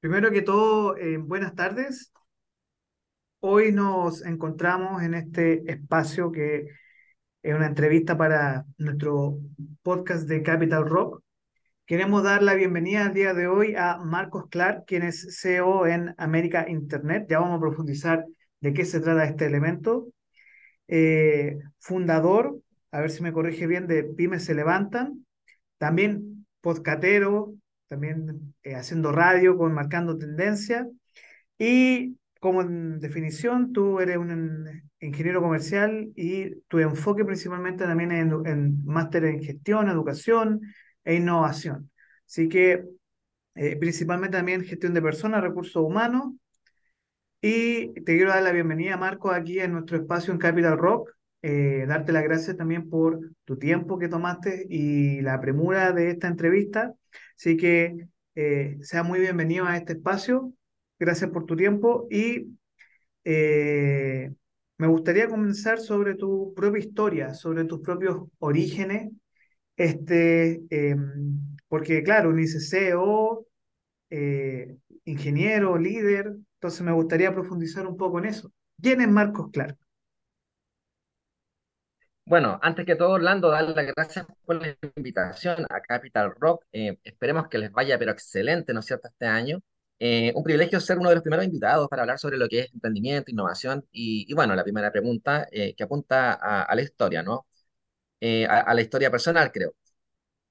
Primero que todo, eh, buenas tardes. Hoy nos encontramos en este espacio que es una entrevista para nuestro podcast de Capital Rock. Queremos dar la bienvenida al día de hoy a Marcos Clark, quien es CEO en América Internet. Ya vamos a profundizar de qué se trata este elemento. Eh, fundador, a ver si me corrige bien, de Pymes Se Levantan. También podcatero, también eh, haciendo radio, con marcando tendencia. Y como definición, tú eres un ingeniero comercial y tu enfoque principalmente también es en, en máster en gestión, educación e innovación. Así que eh, principalmente también gestión de personas, recursos humanos. Y te quiero dar la bienvenida, Marco, aquí en nuestro espacio en Capital Rock. Eh, darte las gracias también por tu tiempo que tomaste y la premura de esta entrevista. Así que eh, sea muy bienvenido a este espacio. Gracias por tu tiempo y eh, me gustaría comenzar sobre tu propia historia, sobre tus propios orígenes, este, porque claro, un CEO, eh, ingeniero, líder, entonces me gustaría profundizar un poco en eso. ¿Quién es Marcos Clark? Bueno, antes que todo, Orlando, darle las gracias por la invitación a Capital Rock. Eh, esperemos que les vaya, pero excelente, ¿no es cierto?, este año. Eh, un privilegio ser uno de los primeros invitados para hablar sobre lo que es emprendimiento, innovación y, y bueno, la primera pregunta eh, que apunta a, la historia, ¿no? A, la historia personal, creo.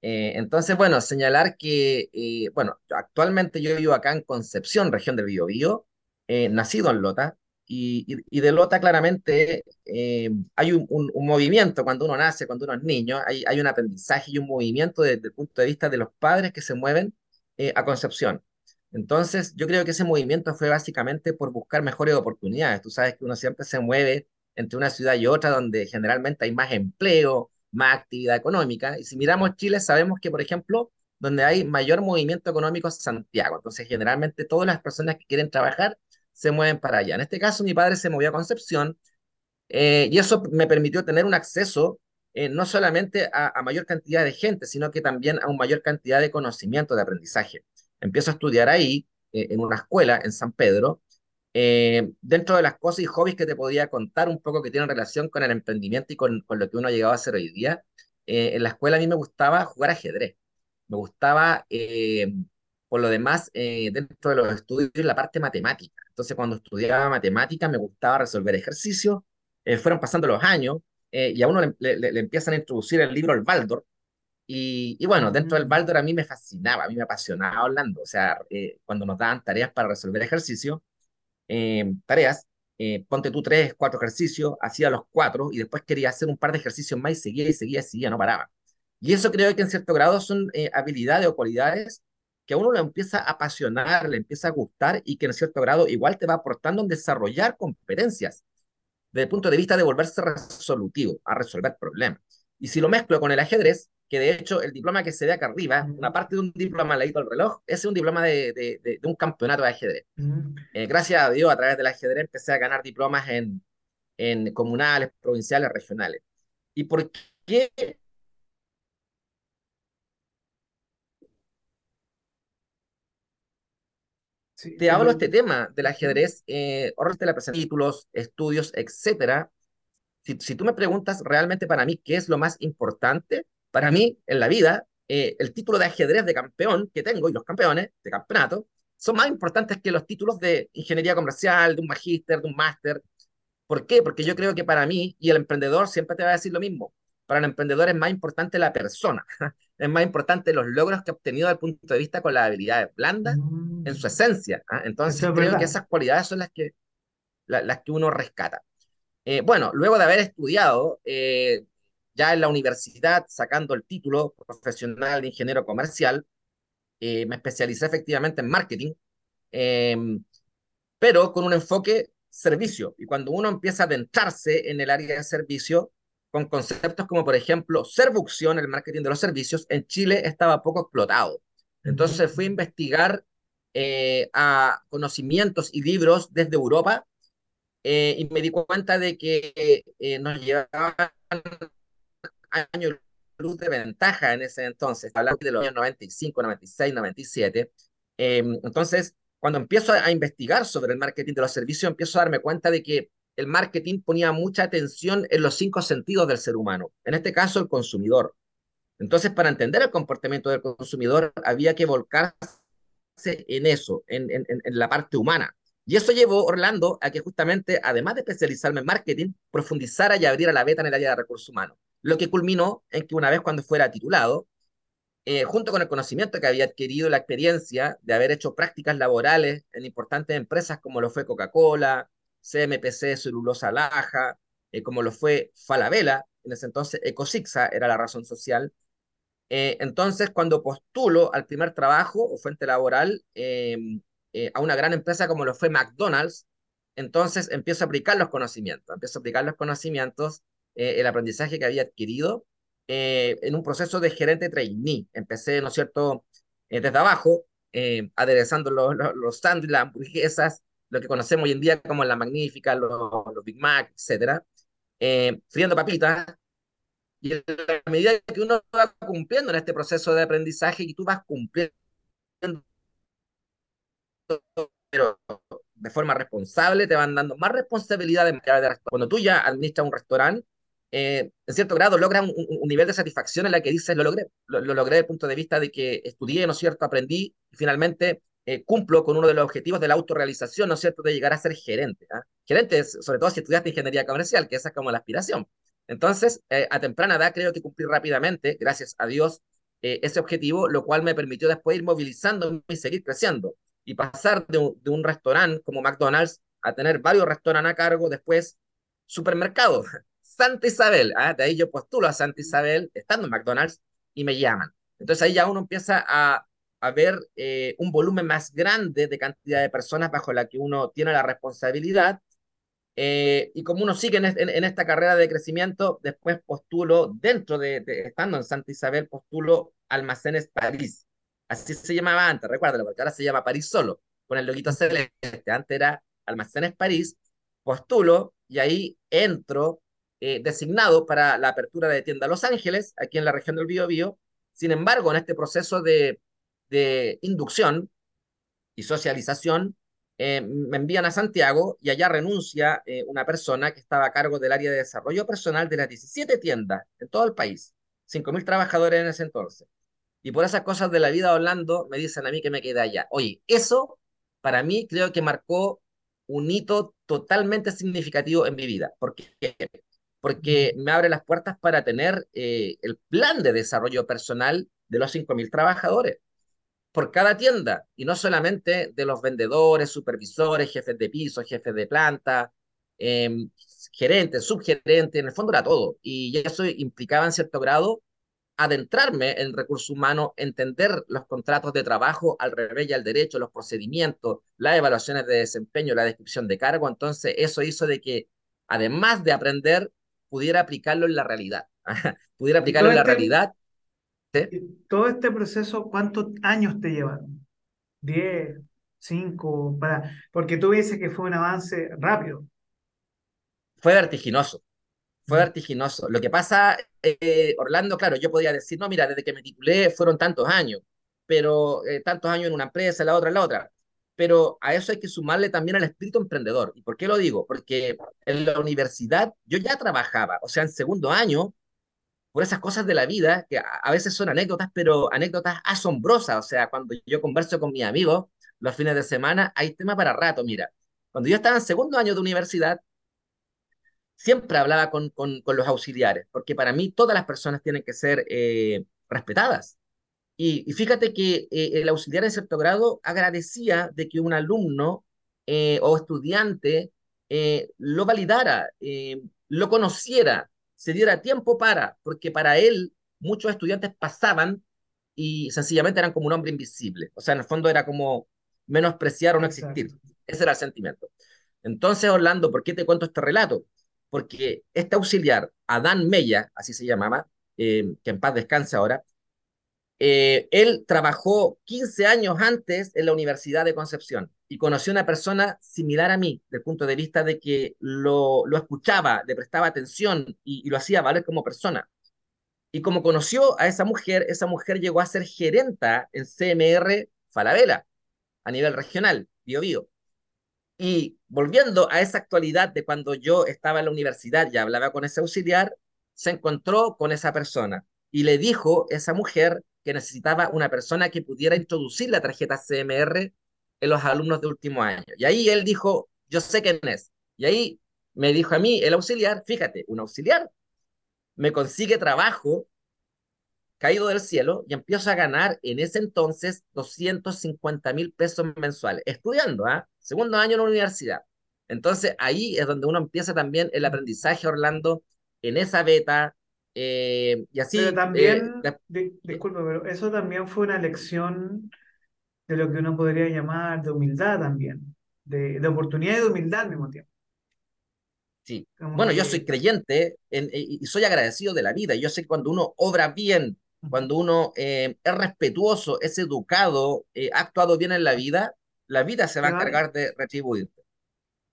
Entonces, bueno, señalar que, bueno, actualmente yo vivo acá en Concepción, región del Biobío, nacido en Lota, y, y- y de Lota claramente eh, hay un, un- un movimiento cuando uno nace, cuando uno es niño, hay, hay un aprendizaje y un movimiento desde el punto de vista de los padres que se mueven eh, a Concepción. Entonces, yo creo que ese movimiento fue básicamente por buscar mejores oportunidades. Tú sabes que uno siempre se mueve entre una ciudad y otra donde generalmente hay más empleo, más actividad económica. Y si miramos Chile, sabemos que, por ejemplo, donde hay mayor movimiento económico es Santiago. Entonces, generalmente todas las personas que quieren trabajar se mueven para allá. En este caso, mi padre se movió a Concepción eh, y eso me permitió tener un acceso eh, no solamente a, mayor cantidad de gente, sino que también a una mayor cantidad de conocimiento, de aprendizaje. Empiezo a estudiar ahí, eh, en una escuela en San Pedro, dentro de las cosas y hobbies que te podía contar un poco que tienen relación con el emprendimiento y con, con lo que uno ha llegado a hacer hoy día. en la escuela a mí me gustaba jugar ajedrez. Me gustaba, por lo demás, dentro de los estudios, la parte matemática. Entonces, cuando estudiaba matemática, me gustaba resolver ejercicios. Eh, fueron pasando los años eh, y a uno le, le- le empiezan a introducir el libro El Baldor. Y, y bueno, dentro del Baldor a mí me fascinaba, a mí me apasionaba Orlando. O sea, eh, cuando nos daban tareas para resolver ejercicios, eh, tareas, eh, ponte tú tres, cuatro ejercicios, hacía los cuatro y después quería hacer un par de ejercicios más y seguía y seguía y seguía, no paraba. Y eso creo que en cierto grado son eh, habilidades o cualidades que a uno le empieza a apasionar, le empieza a gustar y que en cierto grado igual te va aportando en desarrollar competencias desde el punto de vista de volverse resolutivo, a resolver problemas. Y si lo mezclo con el ajedrez, que de hecho el diploma que se ve acá arriba, una parte de un diploma leído al reloj, ese es un diploma de, de, de, de un campeonato de ajedrez. Eh, gracias a Dios, a través del ajedrez empecé a ganar diplomas en, en comunales, provinciales, regionales. ¿Y por qué Sí, te hablo de este tema del ajedrez? Eh, ahorrarte la presentación, títulos, estudios, etcétera. Si, si tú me preguntas realmente para mí qué es lo más importante, para mí en la vida, eh, el título de ajedrez de campeón que tengo y los campeones de campeonato son más importantes que los títulos de ingeniería comercial, de un magíster, de un máster. ¿Por qué? Porque yo creo que para mí, y el emprendedor siempre te va a decir lo mismo, para el emprendedor es más importante la persona, es más importante los logros que ha obtenido desde el punto de vista con las habilidades blandas en su Mm, esencia. Eso Entonces es creo que verdad. esas cualidades son las que, la- las que uno rescata. Eh, bueno, luego de haber estudiado eh, ya en la universidad, sacando el título profesional de ingeniero comercial, eh, me especialicé efectivamente en marketing. eh, pero con un enfoque servicio. Y cuando uno empieza a adentrarse en el área de servicio, con conceptos como, por ejemplo, Servucción, el marketing de los servicios, en Chile estaba poco explotado. Entonces fui a investigar eh, a conocimientos y libros desde Europa eh, y me di cuenta de que eh, nos llevaban años luz de ventaja en ese entonces, hablando de los años 95, 96, 97. Eh, entonces, cuando empiezo a, a investigar sobre el marketing de los servicios, empiezo a darme cuenta de que el marketing ponía mucha atención en los cinco sentidos del ser humano, en este caso el consumidor. Entonces, para entender el comportamiento del consumidor, había que volcarse en eso, en, la parte humana. Y eso llevó Orlando a que justamente, además de especializarme en marketing, profundizara y abriera la beta en el área de recursos humanos. Lo que culminó en que una vez cuando fuera titulado, eh, junto con el conocimiento que había adquirido, la experiencia de haber hecho prácticas laborales en importantes empresas como lo fue Coca-Cola, CMPC, Celulosa Laja, eh, como lo fue Falabella, en ese entonces Ecosixa era la razón social. Eh, entonces, cuando postulo al primer trabajo o fuente laboral em, eh, a una gran empresa como lo fue McDonald's, entonces empiezo a aplicar los conocimientos, empiezo a aplicar los conocimientos, el aprendizaje que había adquirido en un proceso de gerente trainee. Empecé, ¿no es cierto?, desde abajo, aderezando los, los, las hamburguesas, lo que conocemos hoy en día como la Magnífica, los, Big Mac, etcétera, eh, friendo papitas, y a medida que uno va cumpliendo en este proceso de aprendizaje y tú vas cumpliendo, pero de forma responsable, te van dando más responsabilidad de Cuando tú ya administras un restaurante, eh, en cierto grado logras un, nivel de satisfacción en la que dices, lo logré, lo, lo, logré desde el punto de vista de que estudié, ¿no es cierto?, aprendí, y finalmente eh, cumplo con uno de los objetivos de la autorrealización, ¿no es cierto?, de llegar a ser gerente. ¿eh? Gerente, sobre todo si estudiaste ingeniería comercial, que esa es como la aspiración. Entonces, eh, a temprana edad creo que cumplí rápidamente, gracias a Dios, eh, ese objetivo, lo cual me permitió después ir movilizando y seguir creciendo. Y pasar de un, de un restaurante como McDonald's a tener varios restaurantes a cargo, después supermercado, Santa Isabel. ¿eh? De ahí yo postulo a Santa Isabel, estando en McDonald's, y me llaman. Entonces ahí ya uno empieza a haber eh, un volumen más grande de cantidad de personas bajo la que uno tiene la responsabilidad. Eh, y como uno sigue en, en, esta carrera de crecimiento, después postulo, dentro de, de, estando en Santa Isabel, postulo Almacenes París. Así se llamaba antes, recuérdalo, porque ahora se llama París solo, con el loguito celeste. Antes era Almacenes París. Postulo y ahí entro eh, designado para la apertura de tienda Los Ángeles, aquí en la región del Biobío. Sin embargo, en este proceso de de inducción y socialización, eh, me envían a Santiago y allá renuncia eh, una persona que estaba a cargo del área de desarrollo personal de las 17 tiendas en todo el país, 5.000 trabajadores en ese entonces. Y por esas cosas de la vida Orlando me dicen a mí que me quedé allá. Oye, eso para mí creo que marcó un hito totalmente significativo en mi vida. ¿Por qué? Porque me abre las puertas para tener eh, el plan de desarrollo personal de los 5.000 trabajadores por cada tienda, y no solamente de los vendedores, supervisores, jefes de piso, jefes de planta, eh, gerentes, subgerentes, en el fondo era todo. Y eso implicaba en cierto grado adentrarme en recursos humanos, entender los contratos de trabajo al revés y al derecho, los procedimientos, las evaluaciones de desempeño, la descripción de cargo. Entonces, eso hizo de que, además de aprender, pudiera aplicarlo en la realidad. pudiera aplicarlo en la realidad ¿Sí? Todo este proceso, ¿cuántos años te llevaron? ¿Diez? ¿Cinco? Para... Porque tú dices que fue un avance rápido. Fue vertiginoso, fue vertiginoso. Lo que pasa, eh, Orlando, claro, yo podía decir, no, mira, desde que me titulé fueron tantos años, pero eh, tantos años en una empresa, la otra, la otra. Pero a eso hay que sumarle también al espíritu emprendedor. ¿Y por qué lo digo? Porque en la universidad yo ya trabajaba, o sea, en segundo año por esas cosas de la vida, que a, veces son anécdotas, pero anécdotas asombrosas. O sea, cuando yo converso con mis amigos los fines de semana, hay tema para rato. Mira, cuando yo estaba en segundo año de universidad, siempre hablaba con, con, los auxiliares, porque para mí todas las personas tienen que ser eh, respetadas. Y, fíjate que eh, el auxiliar en cierto grado agradecía de que un alumno eh, o estudiante lo validara, lo conociera, se diera tiempo para, porque para él muchos estudiantes pasaban y sencillamente eran como un hombre invisible. O sea, en el fondo era como menospreciar o no existir. Exacto. Ese era el sentimiento. Entonces, Orlando, ¿por qué te cuento este relato? Porque este auxiliar, Adán Mella, así se llamaba, eh, que en paz descanse ahora, eh, él trabajó 15 años antes en la Universidad de Concepción y conoció una persona similar a mí, desde punto de vista de que lo, lo escuchaba, le prestaba atención y, y, lo hacía valer como persona. Y como conoció a esa mujer, esa mujer llegó a ser gerenta en CMR Falabella. a nivel regional, Bio Bio. Y volviendo a esa actualidad de cuando yo estaba en la universidad y hablaba con ese auxiliar, se encontró con esa persona y le dijo esa mujer necesitaba una persona que pudiera introducir la tarjeta CMR en los alumnos de último año. Y ahí él dijo, yo sé quién es. Y ahí me dijo a mí el auxiliar, fíjate, un auxiliar me consigue trabajo caído del cielo y empiezo a ganar en ese entonces 250 mil pesos mensuales, estudiando, ¿ah? Segundo año en la universidad. Entonces ahí es donde uno empieza también el aprendizaje, Orlando, en esa beta. Eh, y así. Pero también, eh, disculpa, pero eso también fue una lección de lo que uno podría llamar de humildad también, de, de oportunidad y de humildad al mismo tiempo. Sí. bueno, yo soy creyente y soy agradecido de la vida. Yo sé que cuando uno obra bien, cuando uno eh, es respetuoso, es educado, ha actuado bien en la vida, la vida se va a encargar de retribuirte.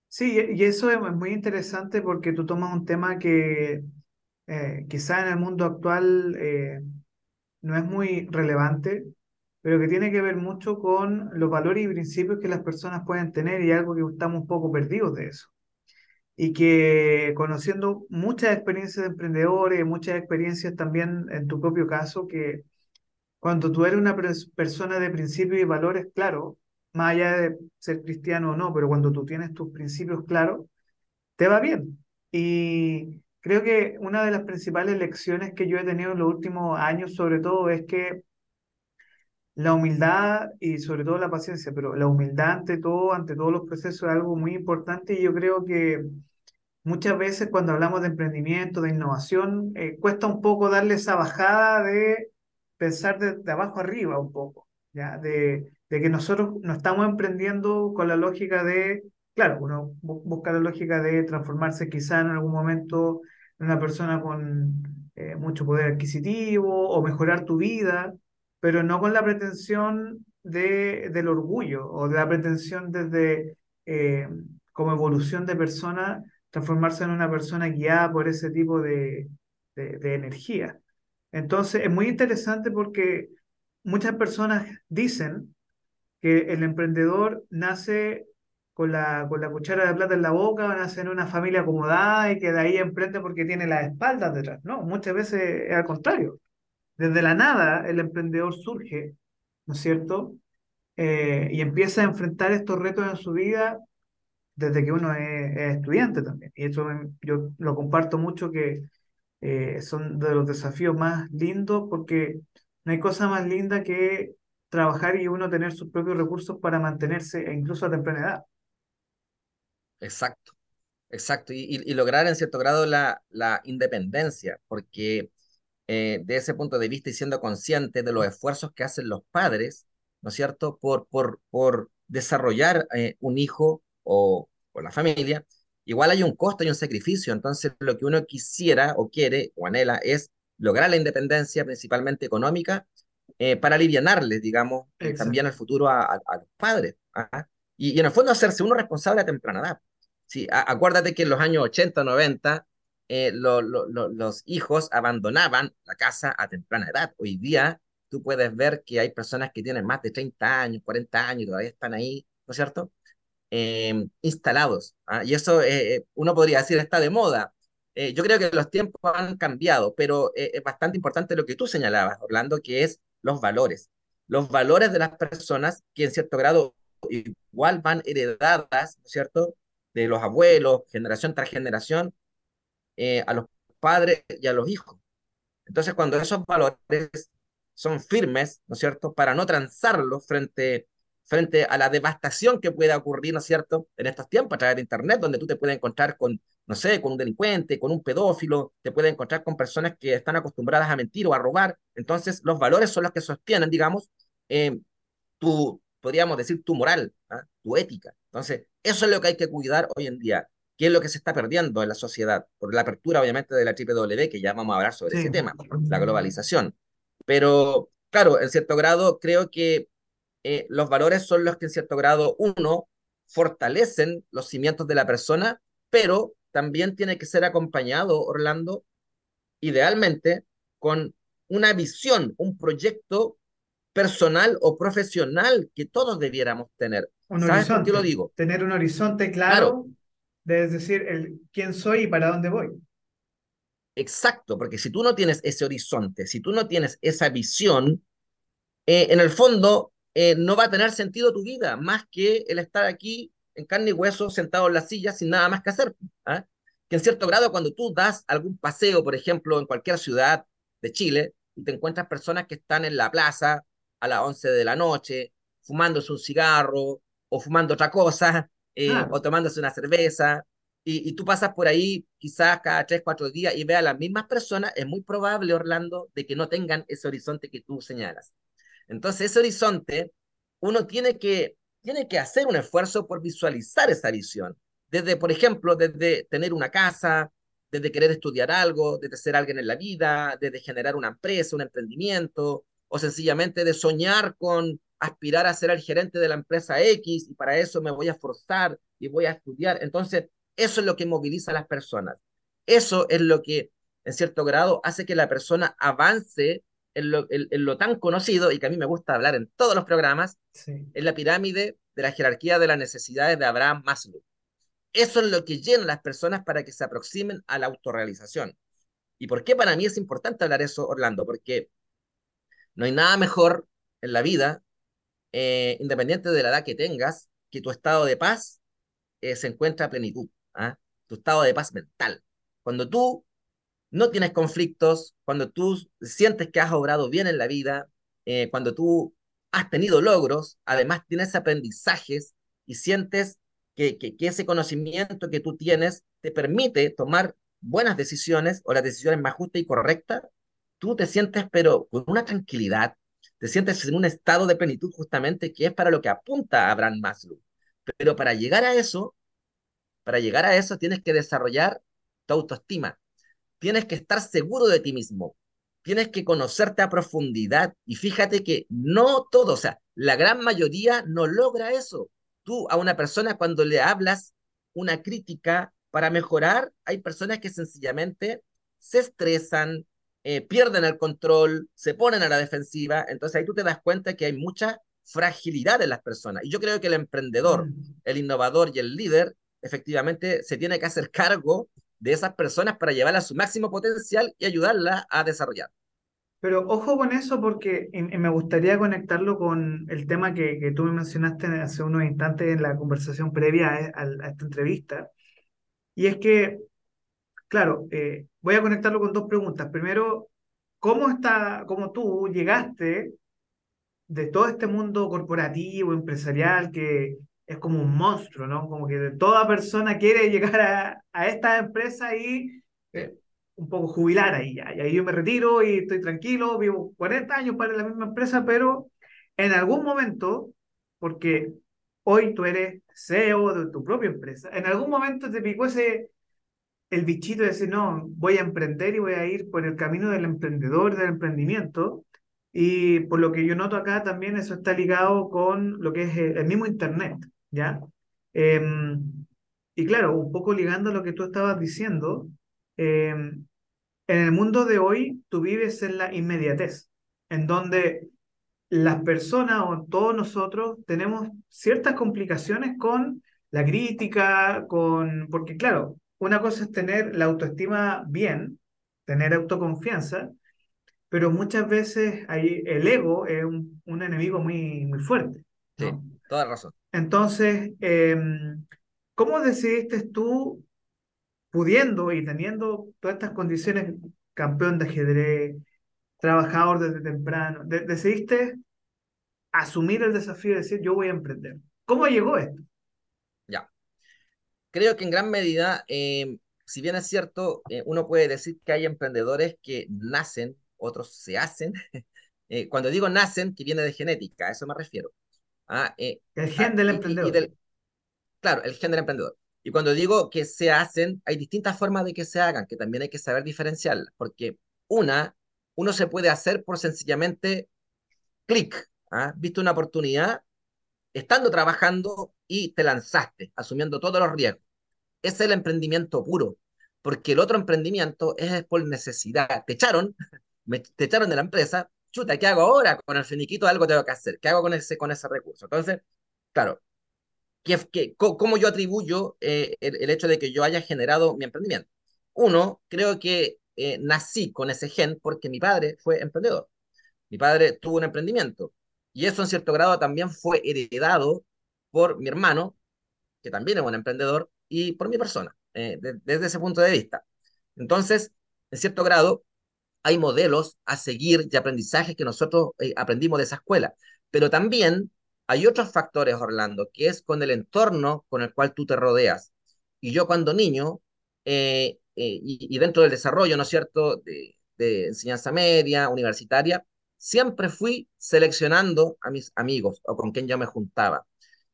Sí, y eso es muy interesante porque tú tomas un tema que eh, quizá en el mundo actual eh, no es muy relevante, pero que tiene que ver mucho con los valores y principios que las personas pueden tener y algo que estamos un poco perdidos de eso. Y que conociendo muchas experiencias de emprendedores, muchas experiencias también en tu propio caso, que cuando tú eres una persona de principios y valores, claro, más allá de ser cristiano o no, pero cuando tú tienes tus principios claros, te va bien. Y creo que una de las principales lecciones que yo he tenido en los últimos años, sobre todo, es que la humildad y sobre todo la paciencia, pero la humildad ante todo, ante todos los procesos es algo muy importante y yo creo que muchas veces cuando hablamos de emprendimiento, de innovación, eh, cuesta un poco darle esa bajada de pensar de, de abajo arriba un poco, ¿ya? De, de que nosotros no estamos emprendiendo con la lógica de, claro, uno busca la lógica de transformarse quizá en algún momento en una persona con eh, mucho poder adquisitivo o mejorar tu vida, pero no con la pretensión de, del orgullo o de la pretensión desde eh, como evolución de persona, transformarse en una persona guiada por ese tipo de, de, de energía. Entonces, es muy interesante porque muchas personas dicen que el emprendedor nace con la, con la cuchara de plata en la boca, nace en una familia acomodada y que de ahí emprende porque tiene las espaldas detrás. No, muchas veces es al contrario. Desde la nada el emprendedor surge, ¿no es cierto? Eh, y empieza a enfrentar estos retos en su vida desde que uno es, estudiante también. Y eso yo lo comparto mucho que eh, son de los desafíos más lindos porque no hay cosa más linda que trabajar y uno tener sus propios recursos para mantenerse e incluso a temprana edad. Exacto, exacto. Y, lograr en cierto grado la, la independencia, porque eh, de ese punto de vista y siendo consciente de los esfuerzos que hacen los padres, ¿no es cierto?, por, por, por desarrollar eh, un hijo o, o la familia, igual hay un costo y un sacrificio. Entonces, lo que uno quisiera o quiere o anhela es lograr la independencia, principalmente económica, eh, para aliviarles, digamos, eh, también al futuro a, los padres. ¿ah? Y, en el fondo hacerse uno responsable a temprana edad. Sí, acuérdate que en los años 80, 90, eh, los hijos abandonaban la casa a temprana edad. Hoy día tú puedes ver que hay personas que tienen más de 30 años, 40 años y todavía están ahí, ¿no es cierto? Em, instalados. ¿ah? Y eso uno podría decir está de moda. yo creo que los tiempos han cambiado, pero es bastante importante lo que tú señalabas, Orlando, que es los valores. Los valores de las personas que en cierto grado igual van heredadas, ¿no es cierto?, de los abuelos, generación tras generación, eh, a los padres y a los hijos. Entonces, cuando esos valores son firmes, ¿no es cierto?, para no transarlos frente, frente a la devastación que pueda ocurrir, ¿no es cierto?, en estos tiempos a través de Internet, donde tú te puedes encontrar con no sé, con un delincuente, con un pedófilo, te puede encontrar con personas que están acostumbradas a mentir o a robar. Entonces, los valores son los que sostienen, digamos, eh, tu, podríamos decir, tu moral, ¿ah? tu ética. Entonces, eso es lo que hay que cuidar hoy en día. ¿Qué es lo que se está perdiendo en la sociedad? Por la apertura, obviamente, de la W, que ya vamos a hablar sobre ese tema, la globalización. Pero, claro, en cierto grado, creo que eh, los valores son los que, en cierto grado, uno, fortalecen los cimientos de la persona, pero también tiene que ser acompañado, Orlando, idealmente, con una visión, un proyecto personal o profesional que todos debiéramos tener. Un ¿Sabes horizonte. por qué lo digo? Tener un horizonte Claro, claro, de decir, el quién soy y para dónde voy. exacto, porque si tú no tienes ese horizonte, si tú no tienes esa visión, eh, en el fondo eh, no va a tener sentido tu vida, más que el estar aquí en carne y hueso, sentado en la silla, sin nada más que hacer. ¿ah? Que en cierto grado, cuando tú das algún paseo, por ejemplo, en cualquier ciudad de Chile, y te encuentras personas que están en la plaza a las 11 de la noche, fumándose un cigarro o fumando otra cosa, eh, o tomándose una cerveza, y, y tú pasas por ahí quizás cada tres, cuatro días y ves a las mismas personas, es muy probable, Orlando, de que no tengan ese horizonte que tú señalas. Entonces, ese horizonte, uno tiene que, tiene que hacer un esfuerzo por visualizar esa visión. Desde, por ejemplo, desde tener una casa, desde querer estudiar algo, desde ser alguien en la vida, desde generar una empresa, un emprendimiento, o sencillamente de soñar con aspirar a ser el gerente de la empresa X y para eso me voy a esforzar y voy a estudiar. Entonces, eso es lo que moviliza a las personas. Eso es lo que, en cierto grado, hace que la persona avance en lo, en, en lo tan conocido y que a mí me gusta hablar en todos los programas, Sí. en la pirámide de la jerarquía de las necesidades de Abraham Maslow. Eso es lo que llena a las personas para que se aproximen a la autorrealización. ¿Y por qué para mí es importante hablar eso, Orlando? Porque no hay nada mejor en la vida, eh, independiente de la edad que tengas, que tu estado de paz eh, se encuentra a plenitud, ¿ah? tu estado de paz mental. Cuando tú no tienes conflictos, cuando tú sientes que has obrado bien en la vida, eh, cuando tú has tenido logros, además tienes aprendizajes y sientes que, que, que, ese conocimiento que tú tienes te permite tomar buenas decisiones o las decisiones más justas y correctas, tú te sientes pero con una tranquilidad, te sientes en un estado de plenitud justamente que es para lo que apunta Abraham Maslow. Pero para llegar a eso, para llegar a eso tienes que desarrollar tu autoestima, tienes que estar seguro de ti mismo, tienes que conocerte a profundidad y fíjate que no todo, o sea, la gran mayoría no logra eso. Tú a una persona cuando le hablas una crítica para mejorar, hay personas que sencillamente se estresan, eh, pierden el control, se ponen a la defensiva, entonces ahí tú te das cuenta que hay mucha fragilidad en las personas. Y yo creo que el emprendedor, Mm. el innovador y el líder, efectivamente se tiene que hacer cargo de esas personas para llevarla a su máximo potencial y ayudarla a desarrollar. Pero ojo con eso porque y- y me gustaría conectarlo con el tema que, que tú me mencionaste hace unos instantes en la conversación previa a, a- a esta entrevista. Y es que, claro, eh, voy a conectarlo con dos preguntas. Primero, ¿cómo está, cómo tú llegaste de todo este mundo corporativo, empresarial, que es como un monstruo, ¿no? Como que toda persona quiere llegar a, esta empresa y eh, un poco jubilar ahí ya. Y ahí yo me retiro y estoy tranquilo, vivo 40 años para la misma empresa, pero en algún momento, porque hoy tú eres CEO de tu propia empresa, en algún momento te picó ese, el bichito de decir, no, voy a emprender y voy a ir por el camino del emprendedor, del emprendimiento. Y por lo que yo noto acá también eso está ligado con lo que es el, el mismo Internet, ¿ya? Em, y claro, un poco ligando a lo que tú estabas diciendo, em, en el mundo de hoy tú vives en la inmediatez, en donde las personas o todos nosotros tenemos ciertas complicaciones con la crítica, con, porque claro, una cosa es tener la autoestima bien, tener autoconfianza, pero muchas veces ahí el ego es un, un enemigo muy, muy fuerte, sí, toda razón. Entonces, em, ¿cómo decidiste tú, pudiendo y teniendo todas estas condiciones, campeón de ajedrez, trabajador desde temprano, de- decidiste asumir el desafío de decir, yo voy a emprender? ¿Cómo llegó esto? Creo que en gran medida, eh, si bien es cierto, eh, uno puede decir que hay emprendedores que nacen, otros se hacen. Eh, cuando digo nacen, que viene de genética, a eso me refiero. Ah, eh, El ah, gen del y, y- y emprendedor. del, claro, el gen del emprendedor. Y cuando digo que se hacen, hay distintas formas de que se hagan, que también hay que saber diferenciarlas, porque una, uno se puede hacer por sencillamente clic, ¿ah? Viste una oportunidad, estando trabajando y te lanzaste, asumiendo todos los riesgos. Es el emprendimiento puro, porque el otro emprendimiento es por necesidad. Te echaron, me, te echaron de la empresa, chuta, ¿qué hago ahora? Con el finiquito algo tengo que hacer. ¿Qué hago con ese, con ese recurso? Entonces, claro, ¿qué, qué, ¿cómo yo atribuyo eh, el, el, hecho de que yo haya generado mi emprendimiento? Uno, creo que eh, nací con ese gen porque mi padre fue emprendedor. Mi padre tuvo un emprendimiento y eso en cierto grado también fue heredado por mi hermano, que también es un emprendedor, y por mi persona, eh, de, desde ese punto de vista. Entonces, en cierto grado, hay modelos a seguir y aprendizajes que nosotros eh, aprendimos de esa escuela, pero también hay otros factores, Orlando, que es con el entorno con el cual tú te rodeas. Y yo cuando niño, eh, y, y, dentro del desarrollo, ¿no es cierto?, de, de enseñanza media, universitaria, siempre fui seleccionando a mis amigos o con quien yo me juntaba.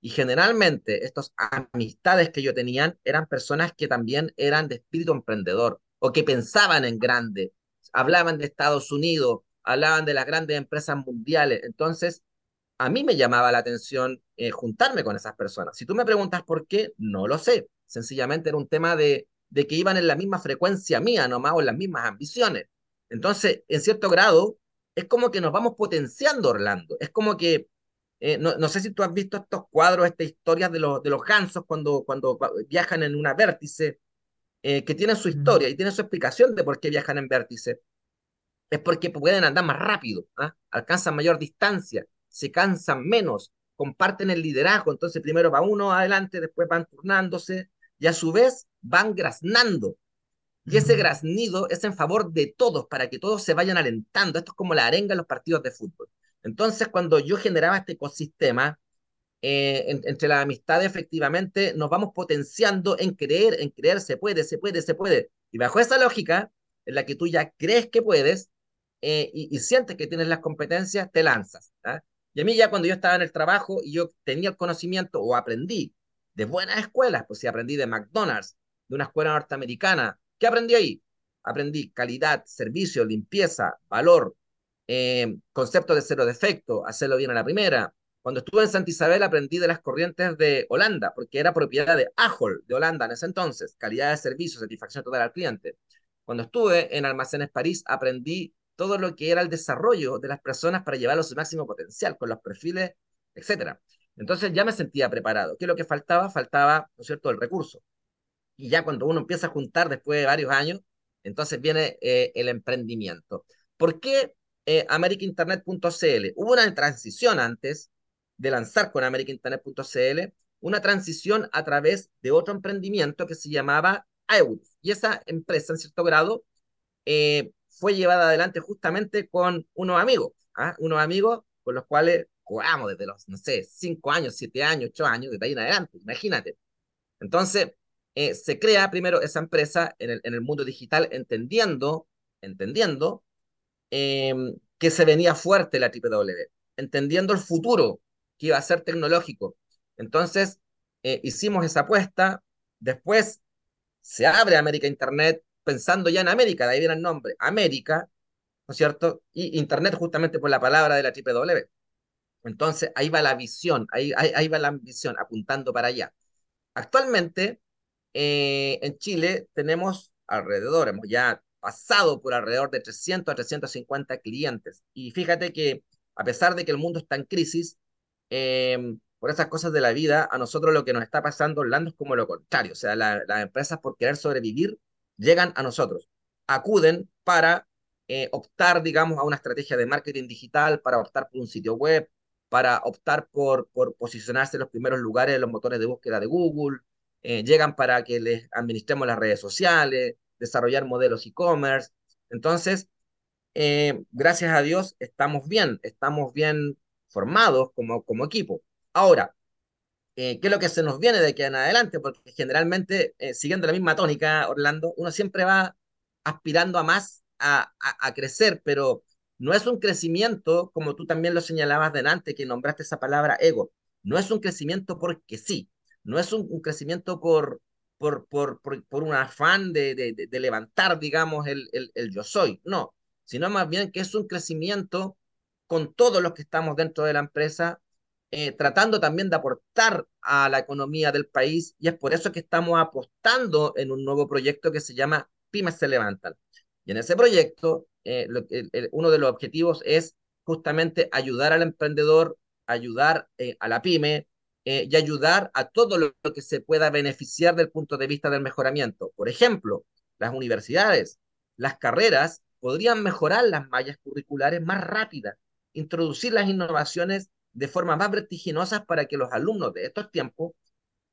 Y generalmente estas amistades que yo tenía eran personas que también eran de espíritu emprendedor o que pensaban en grande, hablaban de Estados Unidos, hablaban de las grandes empresas mundiales. Entonces, a mí me llamaba la atención eh, juntarme con esas personas. Si tú me preguntas por qué, no lo sé. Sencillamente era un tema de, de que iban en la misma frecuencia mía, nomás, o en las mismas ambiciones. Entonces, en cierto grado, es como que nos vamos potenciando, Orlando. Es como que, eh, no, no, sé si tú has visto estos cuadros, estas historias de los, de los gansos cuando, cuando viajan en una vértice, eh, que tienen su historia y tienen su explicación de por qué viajan en vértice. Es porque pueden andar más rápido, ¿eh? alcanzan mayor distancia, se cansan menos, comparten el liderazgo, entonces primero va uno adelante, después van turnándose y a su vez van graznando. Y ese graznido es en favor de todos, para que todos se vayan alentando. Esto es como la arenga en los partidos de fútbol. Entonces, cuando yo generaba este ecosistema, eh, en, entre la amistad, efectivamente, nos vamos potenciando en creer, en creer, se puede, se puede, se puede. Y bajo esa lógica, en la que tú ya crees que puedes eh, y, y, sientes que tienes las competencias, te lanzas. ¿ah? Y a mí ya cuando yo estaba en el trabajo y yo tenía el conocimiento o aprendí de buenas escuelas, pues si aprendí de McDonald's, de una escuela norteamericana, ¿qué aprendí ahí? Aprendí calidad, servicio, limpieza, valor, eh, concepto de cero defecto, hacerlo bien a la primera. Cuando estuve en Santa Isabel aprendí de las corrientes de Holanda, porque era propiedad de Ahold, de Holanda en ese entonces, calidad de servicio, satisfacción total al cliente. Cuando estuve en Almacenes París aprendí todo lo que era el desarrollo de las personas para llevarlos a su máximo potencial, con los perfiles, etc. Entonces ya me sentía preparado. ¿Qué es lo que faltaba? Faltaba, ¿no es cierto?, el recurso. Y ya cuando uno empieza a juntar después de varios años, entonces viene eh, el emprendimiento. ¿Por qué eh, americainternet.cl? Hubo una transición antes de lanzar con americainternet.cl, una transición a través de otro emprendimiento que se llamaba iWood. Y esa empresa, en cierto grado, eh, fue llevada adelante justamente con unos amigos, ¿ah? unos amigos con los cuales jugamos desde los, no sé, 5 años, 7 años, 8 años, de ahí en adelante, imagínate. Entonces, eh, se crea primero esa empresa en el mundo digital entendiendo, entendiendo eh, que se venía fuerte la TPW, entendiendo el futuro que iba a ser tecnológico. Entonces, eh, hicimos esa apuesta, después se abre América Internet, pensando ya en América, de ahí viene el nombre, América, ¿no es cierto? Y Internet justamente por la palabra de la W. Entonces, ahí va la visión, ahí, ahí, ahí va la ambición, apuntando para allá. Actualmente, eh, en Chile tenemos alrededor, hemos ya pasado por alrededor de 300 a 350 clientes. Y fíjate que a pesar de que el mundo está en crisis, eh, por esas cosas de la vida, a nosotros lo que nos está pasando, Orlando, es como lo contrario. O sea, la, las empresas por querer sobrevivir llegan a nosotros, acuden para eh, optar, digamos, a una estrategia de marketing digital, para optar por un sitio web, para optar por, por posicionarse en los primeros lugares en los motores de búsqueda de Google, eh, llegan para que les administremos las redes sociales, desarrollar modelos e-commerce. Entonces, eh, gracias a Dios, estamos bien, estamos bien formados como, como equipo. Ahora, eh, qué es lo que se nos viene de aquí en adelante, porque generalmente, eh, siguiendo la misma tónica, Orlando, uno siempre va aspirando a más, a, a, a, crecer, pero no es un crecimiento, como tú también lo señalabas delante, que nombraste esa palabra ego, no es un crecimiento porque sí, no es un, un crecimiento por, por, por, por, un afán de, de, de levantar, digamos, el, el, el yo soy, no, sino más bien que es un crecimiento con todos los que estamos dentro de la empresa, eh, tratando también de aportar a la economía del país y es por eso que estamos apostando en un nuevo proyecto que se llama Pymes se levantan. Y en ese proyecto, eh, uno de los objetivos es justamente ayudar al emprendedor, ayudar eh, a la pyme eh, y ayudar a todo lo, que se pueda beneficiar del punto de vista del mejoramiento. Por ejemplo, las universidades, las carreras podrían mejorar las mallas curriculares más rápidas, introducir las innovaciones de forma más vertiginosa para que los alumnos de estos tiempos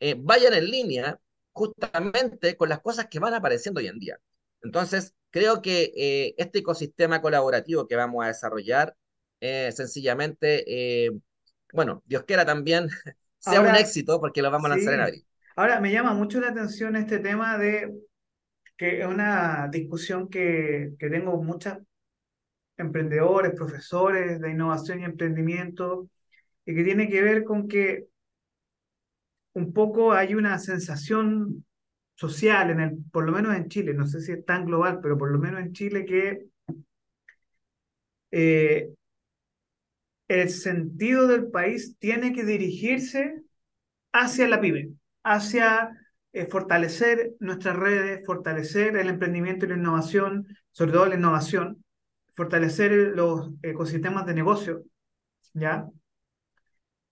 eh, vayan en línea justamente con las cosas que van apareciendo hoy en día. Entonces, creo que eh, este ecosistema colaborativo que vamos a desarrollar, eh, sencillamente, bueno, Dios quiera también sea Ahora, un éxito porque lo vamos a lanzar en sí. abril. Ahora me llama mucho la atención este tema de que es una discusión que, que tengo muchos emprendedores, profesores de innovación y emprendimiento, y que tiene que ver con que un poco hay una sensación social, en el, por lo menos en Chile, no sé si es tan global, pero por lo menos en Chile, que eh, el sentido del país tiene que dirigirse hacia la pyme, hacia eh, fortalecer nuestras redes, fortalecer el emprendimiento y la innovación, sobre todo la innovación, fortalecer los ecosistemas de negocio, ¿ya?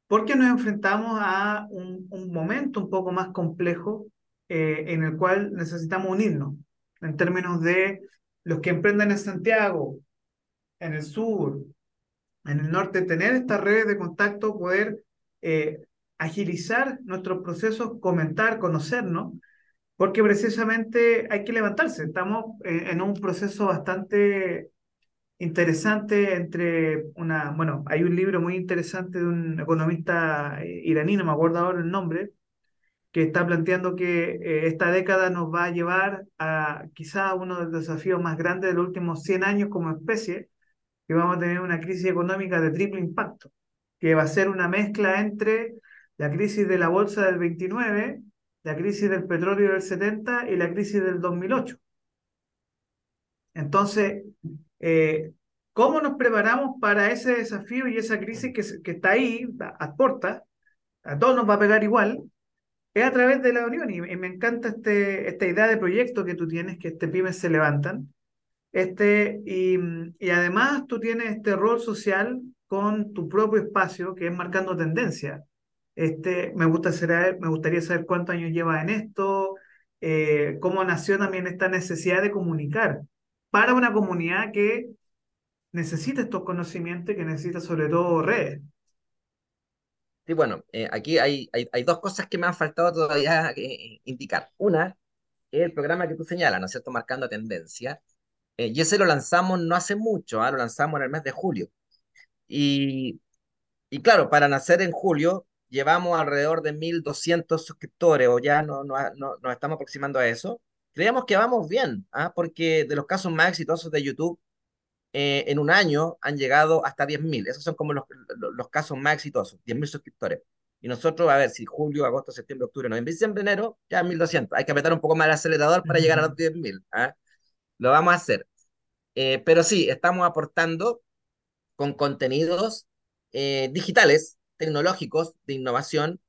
Porque nos enfrentamos a un, momento un poco más complejo eh, en el cual necesitamos unirnos en términos de los que emprenden en Santiago, en el sur, en el norte, tener estas redes de contacto, poder eh, agilizar nuestros procesos, comentar, conocernos, porque precisamente hay que levantarse. Estamos en, un proceso bastante interesante entre una, bueno, hay un libro muy interesante de un economista eh, iraní, no me acuerdo ahora el nombre, que está planteando que eh, esta década nos va a llevar a quizá uno de los desafíos más grandes de los últimos 100 años como especie, que vamos a tener una crisis económica de triple impacto, que va a ser una mezcla entre la crisis de la bolsa del 29, la crisis del petróleo del 70 y la crisis del 2008. Entonces, eh, ¿cómo nos preparamos para ese desafío y esa crisis que, que está ahí, a, a todos nos va a pegar igual, es a través de la unión y me encanta este, esta idea de proyecto que tú tienes, que este pymes se levantan. Este, y, y además tú tienes este rol social con tu propio espacio que es marcando tendencia. Este, me, gusta saber, me gustaría saber cuántos años llevas en esto, eh, cómo nació también esta necesidad de comunicar para una comunidad que necesita estos conocimientos y que necesita sobre todo redes. Sí, bueno, eh, aquí hay, hay, hay, dos cosas que me han faltado todavía eh, indicar. Una es el programa que tú señalas, ¿no es cierto? Marcando tendencia. Eh, y ese lo lanzamos no hace mucho, ¿eh? lo lanzamos en el mes de julio. Y, y claro, para nacer en julio llevamos alrededor de 1.200 suscriptores o ya no, no, no, nos estamos aproximando a eso. Creemos que vamos bien, ¿ah? porque de los casos más exitosos de YouTube, eh, en un año han llegado hasta 10.000. Esos son como los, los, los casos más exitosos, 10.000 suscriptores. Y nosotros, a ver, si julio, agosto, septiembre, octubre, noviembre, diciembre, enero, ya 1.200. Hay que apretar un poco más el acelerador para llegar a los 10.000. ¿ah? Lo vamos a hacer. Eh, pero sí, estamos aportando con contenidos eh, digitales, tecnológicos, de innovación,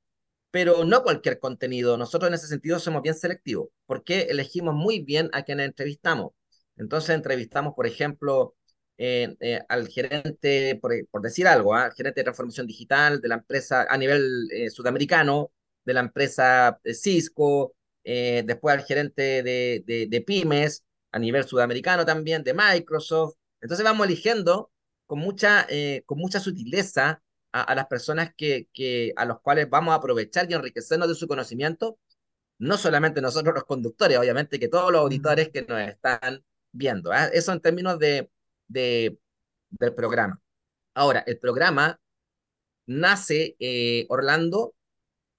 pero no cualquier contenido. Nosotros en ese sentido somos bien selectivos, porque elegimos muy bien a quienes entrevistamos. Entonces entrevistamos, por ejemplo, eh, al gerente, por, decir algo, al gerente de transformación digital de la empresa a nivel sudamericano, de la empresa Cisco, después al gerente de, de pymes a nivel sudamericano también, de Microsoft. Entonces vamos eligiendo con mucha, eh, con mucha sutileza a, a, las personas que, que, a los cuales vamos a aprovechar y enriquecernos de su conocimiento, no solamente nosotros los conductores, obviamente que todos los auditores que nos están viendo. ¿eh? Eso en términos de, de, del programa. Ahora, el programa nace, eh, Orlando,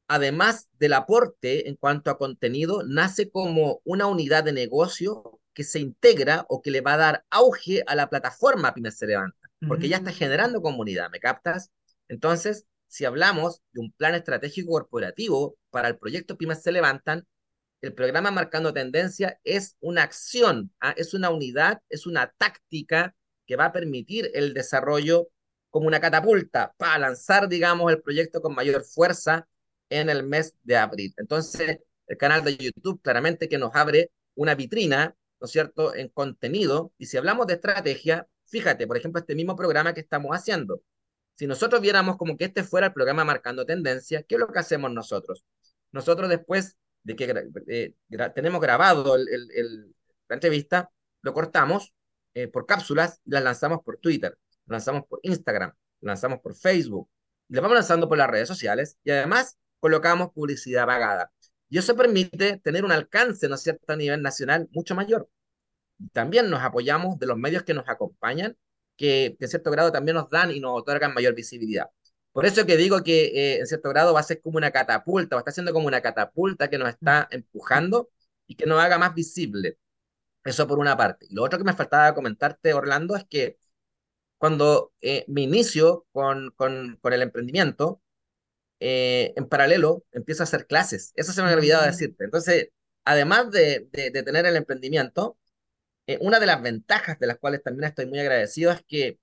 además del aporte en cuanto a contenido, nace como una unidad de negocio que se integra o que le va a dar auge a la plataforma Pymes se levanta, porque ya está generando comunidad, ¿me captas? Entonces, si hablamos de un plan estratégico corporativo para el proyecto Pymes se levantan, el programa Marcando Tendencia es una acción, ¿ah? es una unidad, es una táctica que va a permitir el desarrollo como una catapulta para lanzar, digamos, el proyecto con mayor fuerza en el mes de abril. Entonces, el canal de YouTube claramente que nos abre una vitrina ¿no es cierto?, en contenido. Y si hablamos de estrategia, fíjate, por ejemplo, este mismo programa que estamos haciendo. Si nosotros viéramos como que este fuera el programa marcando tendencia, ¿qué es lo que hacemos nosotros? Nosotros después de que eh, tenemos grabado el, la entrevista, lo cortamos eh, por cápsulas y las lanzamos por Twitter, lanzamos por Instagram, lanzamos por Facebook, las vamos lanzando por las redes sociales y además colocamos publicidad pagada. Y eso permite tener un alcance, ¿no cierto?, nivel nacional mucho mayor. También nos apoyamos de los medios que nos acompañan, que en cierto grado también nos dan y nos otorgan mayor visibilidad. Por eso que digo que eh, en cierto grado va a ser como una catapulta, a estar siendo como una catapulta que nos está empujando y que nos haga más visible. Eso por una parte. Lo otro que me faltaba comentarte, Orlando, es que cuando eh, me inicio con, con el emprendimiento, eh, en paralelo empiezo a hacer clases. Eso se me ha olvidado decirte. Entonces, además de, de, tener el emprendimiento, eh, una de las ventajas de las cuales también estoy muy agradecido es que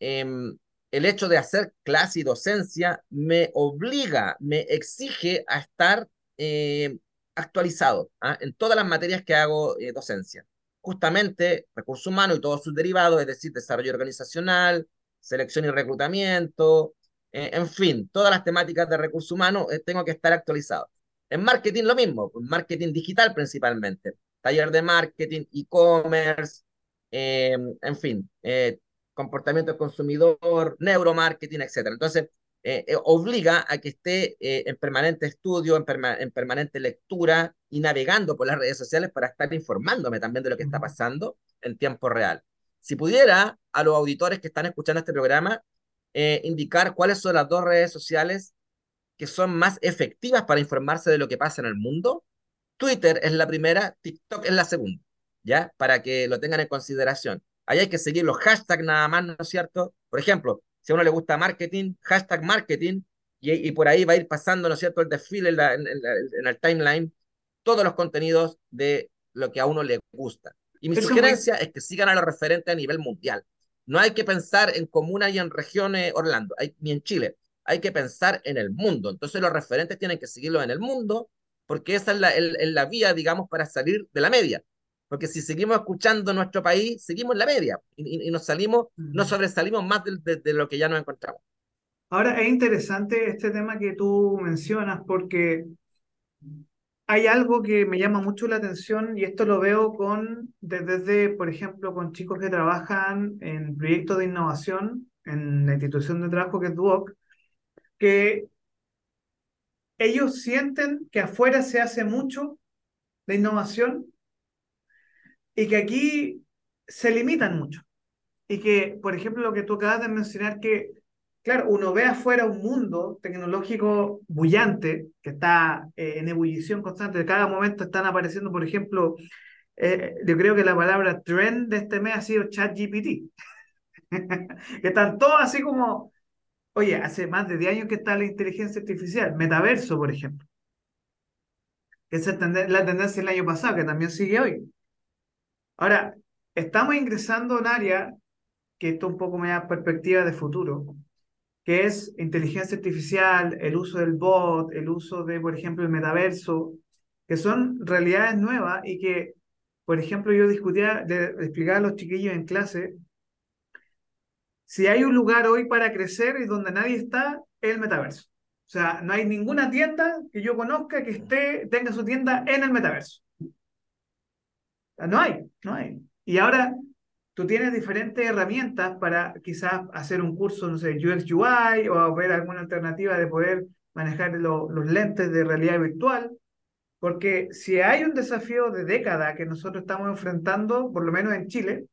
em, el hecho de hacer clase y docencia me obliga, me exige a estar eh, actualizado ¿ah? en todas las materias que hago docencia. Justamente recursos humanos y todos sus derivados, es decir, desarrollo organizacional, selección y reclutamiento, eh, en fin, todas las temáticas de recursos humanos eh, tengo que estar actualizado. En marketing lo mismo, pues, marketing digital principalmente, taller de marketing, e-commerce, eh, en fin, comportamiento del consumidor, neuromarketing, etc. Entonces, obliga a que esté en permanente estudio, en, en, permanente lectura y navegando por las redes sociales para estar informándome también de lo que está pasando en tiempo real. Si pudiera a los auditores que están escuchando este programa eh, indicar cuáles son las dos redes sociales que son más efectivas para informarse de lo que pasa en el mundo. Twitter es la primera, TikTok es la segunda, ¿ya? Para que lo tengan en consideración. Ahí hay que seguir los hashtags nada más, ¿no es cierto? Por ejemplo, si a uno le gusta marketing, hashtag marketing, y, por ahí va a ir pasando, ¿no es cierto?, el desfile en, en, el timeline, todos los contenidos de lo que a uno le gusta. Y mi sugerencia es que sigan a los referentes a nivel mundial. No hay que pensar en comunas y en regiones, Orlando, hay, ni en Chile. Hay que pensar en el mundo. Entonces los referentes tienen que seguirlo en el mundo, porque esa es la, la vía, digamos, para salir de la media. Porque si seguimos escuchando nuestro país, seguimos en la media y, nos salimos, no sobresalimos más de, de, lo que ya nos encontramos. Ahora, es interesante este tema que tú mencionas porque hay algo que me llama mucho la atención y esto lo veo con, desde, por ejemplo, con chicos que trabajan en proyectos de innovación en la institución de trabajo que es Duoc, que ellos sienten que afuera se hace mucho de innovación y que aquí se limitan mucho. Y que, por ejemplo, lo que tú acabas de mencionar, que claro, uno ve afuera un mundo tecnológico bullante que está eh, en ebullición constante. De cada momento están apareciendo, por ejemplo, eh, yo creo que la palabra trend de este mes ha sido ChatGPT. que están todos así como, oye, hace más de 10 años que está la inteligencia artificial, metaverso, por ejemplo. Esa es la tendencia del año pasado, que también sigue hoy. Ahora, estamos ingresando a un área que esto un poco me da perspectiva de futuro, que es inteligencia artificial, el uso del bot, el uso de, por ejemplo, el metaverso, que son realidades nuevas y que, por ejemplo, yo discutía, de, explicar a los chiquillos en clase, si hay un lugar hoy para crecer y donde nadie está, es el metaverso. O sea, no hay ninguna tienda que yo conozca que esté, tenga su tienda en el metaverso. No hay, no hay. Y ahora tú tienes diferentes herramientas para quizás hacer un curso, no sé, UX UI o ver alguna alternativa de poder manejar los lentes de realidad virtual. Porque si hay un desafío de década que nosotros estamos enfrentando, por lo menos en Chile,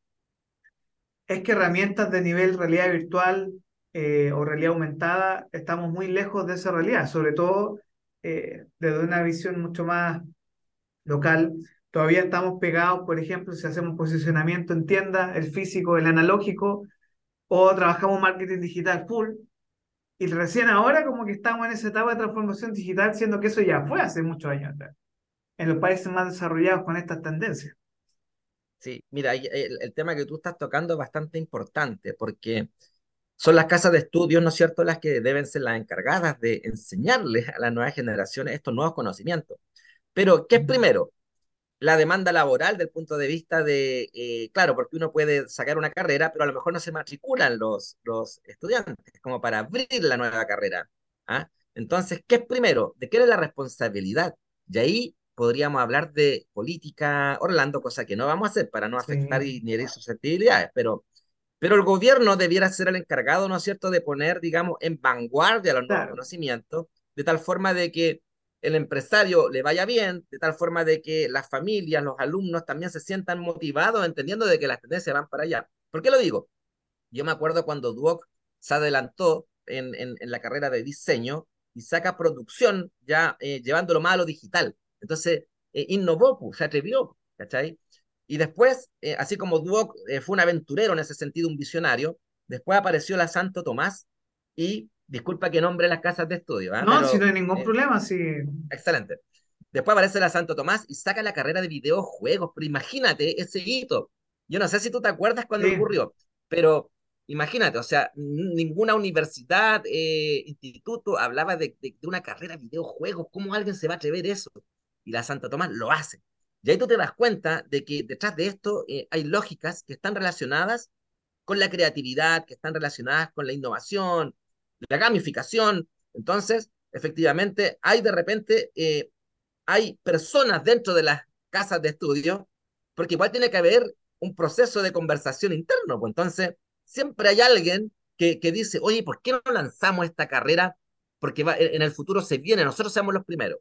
es que herramientas de nivel realidad virtual eh, o realidad aumentada, estamos muy lejos de esa realidad, sobre todo eh, desde una visión mucho más local Todavía estamos pegados, por ejemplo, si hacemos posicionamiento en tiendas, el físico, el analógico, o trabajamos marketing digital full. Y recién ahora como que estamos en esa etapa de transformación digital, siendo que eso ya fue hace muchos años atrás, en los países más desarrollados con estas tendencias. Sí, mira, el, el tema que tú estás tocando es bastante importante porque son las casas de estudios, ¿no es cierto?, las que deben ser las encargadas de enseñarles a las nuevas generaciones estos nuevos conocimientos. Pero, ¿qué es primero? La demanda laboral del punto de vista de, eh, claro, porque uno puede sacar una carrera, pero a lo mejor no se matriculan los, los estudiantes como para abrir la nueva carrera. ¿ah? Entonces, ¿qué es primero? ¿De qué es la responsabilidad? Y ahí podríamos hablar de política, Orlando, cosa que no vamos a hacer para no afectar Sí, y ni herir susceptibilidades, pero, pero el gobierno debiera ser el encargado, ¿no es cierto?, de poner, digamos, en vanguardia los nuevos claro, conocimientos, de tal forma de que el empresario le vaya bien, de tal forma de que las familias, los alumnos también se sientan motivados, entendiendo de que las tendencias van para allá. ¿Por qué lo digo? Yo me acuerdo cuando Duoc se adelantó en, en, la carrera de diseño y saca producción ya eh, llevándolo más a lo digital. Entonces, eh, innovó, se atrevió, ¿cachai? Y después, eh, así como Duoc eh, fue un aventurero en ese sentido, un visionario, después apareció la Santo Tomás y, disculpa que nombre las casas de estudio, ¿ah? no, si no pero hay ningún eh, problema, sí, excelente. Después aparece la Santo Tomás y saca la carrera de videojuegos, pero imagínate ese hito. Yo no sé si tú te acuerdas cuando sí, ocurrió, pero imagínate, o sea, ninguna universidad, eh, instituto hablaba de, de, de, una carrera de videojuegos. ¿Cómo alguien se va a atrever eso? Y la Santa Tomás lo hace. Y ahí tú te das cuenta de que detrás de esto eh, hay lógicas que están relacionadas con la creatividad, que están relacionadas con la innovación, la gamificación. Entonces, efectivamente, hay de repente eh, hay personas dentro de las casas de estudio, porque igual tiene que haber un proceso de conversación interno. Pues entonces, siempre hay alguien que, que dice, oye, ¿por qué no lanzamos esta carrera? Porque va, en el futuro se viene, nosotros seamos los primeros,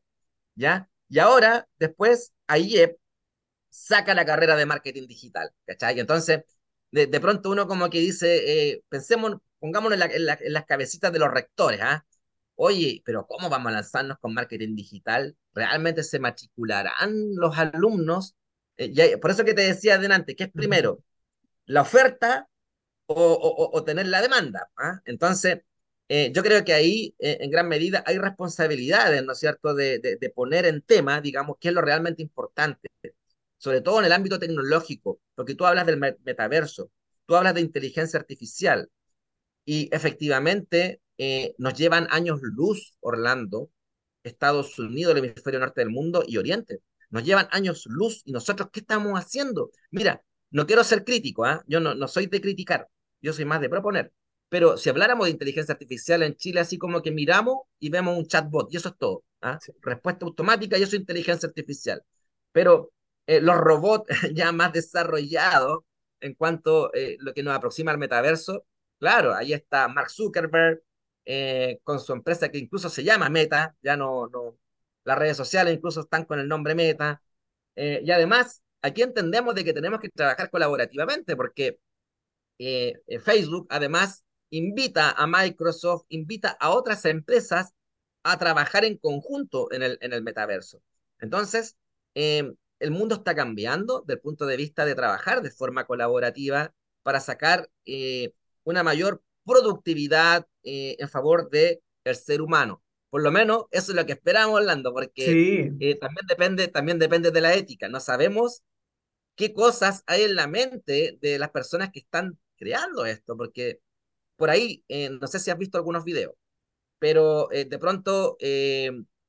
¿ya? Y ahora, después, AIEP saca la carrera de marketing digital, ¿cachai? Entonces, de, de, pronto uno como que dice, eh, pensemos, pongámonos en, la, en, la, en, las cabecitas de los rectores, ¿ah? Oye, pero ¿cómo vamos a lanzarnos con marketing digital? ¿Realmente se matricularán los alumnos? Eh, ya, por eso que te decía adelante, ¿qué es primero? ¿La oferta o, o, o tener la demanda? ¿ah? Entonces, eh, yo creo que ahí, eh, en gran medida, hay responsabilidades, ¿no es cierto?, de, de, de, poner en tema, digamos, qué es lo realmente importante, sobre todo en el ámbito tecnológico, porque tú hablas del metaverso, tú hablas de inteligencia artificial, y efectivamente eh, nos llevan años luz, Orlando, Estados Unidos, el hemisferio norte del mundo y Oriente. Nos llevan años luz y nosotros, ¿qué estamos haciendo? Mira, no quiero ser crítico, ¿eh? yo no, no soy de criticar, yo soy más de proponer. Pero si habláramos de inteligencia artificial en Chile, así como que miramos y vemos un chatbot, y eso es todo. ¿eh? Sí. Respuesta automática y eso es inteligencia artificial. Pero eh, los robots ya más desarrollados en cuanto a eh, lo que nos aproxima al metaverso, claro, ahí está Mark Zuckerberg, eh, con su empresa que incluso se llama Meta, ya no, no las redes sociales incluso están con el nombre Meta, eh, y además aquí entendemos de que tenemos que trabajar colaborativamente porque eh, Facebook además invita a Microsoft, invita a otras empresas a trabajar en conjunto en el, en el metaverso. Entonces, eh, el mundo está cambiando desde el punto de vista de trabajar de forma colaborativa para sacar una mayor productividad eh, en favor del de ser humano. Por lo menos eso es lo que esperamos, Orlando, porque sí. eh, también, depende, también depende de la ética. No sabemos qué cosas hay en la mente de las personas que están creando esto, porque por ahí, eh, no sé si has visto algunos videos, pero de pronto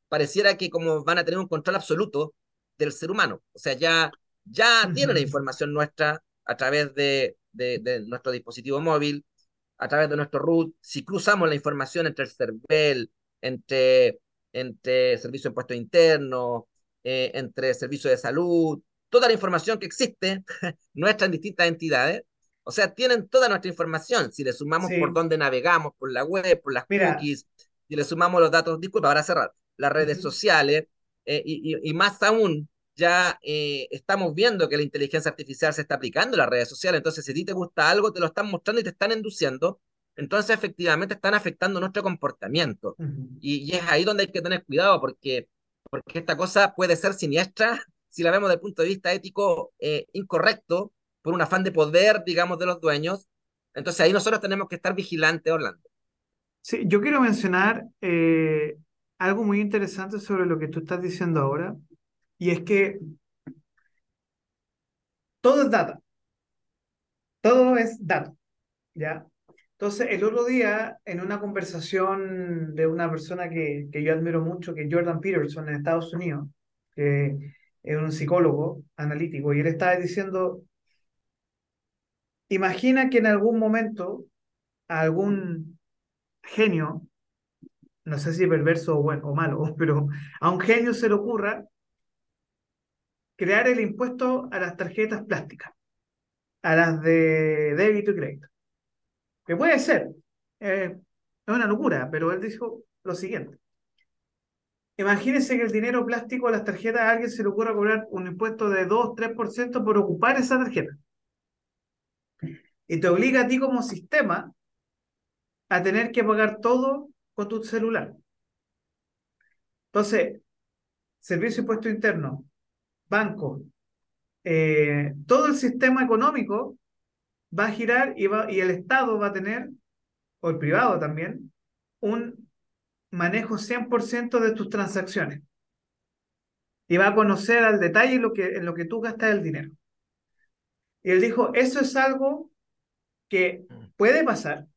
pareciera que como van a tener un control absoluto del ser humano, o sea, ya, ya Uh tienen la información nuestra a través de, de, de nuestro dispositivo móvil, a través de nuestro root, si cruzamos la información entre el CERVEL, entre, entre Servicio de Impuestos Internos, eh, entre Servicio de Salud, toda la información que existe, nuestra en distintas entidades, o sea, tienen toda nuestra información, si le sumamos Sí. por dónde navegamos, por la web, por las Mira, cookies, si le sumamos los datos, disculpa, para cerrar, las uh redes -huh. sociales, eh, y, y, y, más aún, ya eh, estamos viendo que la inteligencia artificial se está aplicando en las redes sociales, entonces si a ti te gusta algo, te lo están mostrando y te están induciendo, entonces efectivamente están afectando nuestro comportamiento. Uh -huh. Y, y, es ahí donde hay que tener cuidado porque, porque esta cosa puede ser siniestra si la vemos desde el punto de vista ético eh, incorrecto, por un afán de poder, digamos, de los dueños. Entonces ahí nosotros tenemos que estar vigilantes, Orlando. Sí, yo quiero mencionar eh, algo muy interesante sobre lo que tú estás diciendo ahora, y es que todo es data, todo es dato, ¿ya? Entonces, el otro día, en una conversación de una persona que, que yo admiro mucho, que es Jordan Peterson en Estados Unidos, que es un psicólogo analítico, y él estaba diciendo, imagina que en algún momento algún genio, no sé si perverso o bueno o malo, pero a un genio se le ocurra crear el impuesto a las tarjetas plásticas, a las de débito y crédito. Que puede ser, eh, es una locura, pero él dijo lo siguiente. Imagínense que el dinero plástico a las tarjetas a alguien se le ocurra cobrar un impuesto de 2-3% por ocupar esa tarjeta. Y te obliga a ti como sistema a tener que pagar todo con tu celular. Entonces, servicio impuesto interno, banco, eh, todo el sistema económico va a girar y, va, el Estado va a tener, o el privado también, un manejo 100% de tus transacciones. Y va a conocer al detalle en lo que tú gastas el dinero. Y él dijo, eso es algo que puede pasar,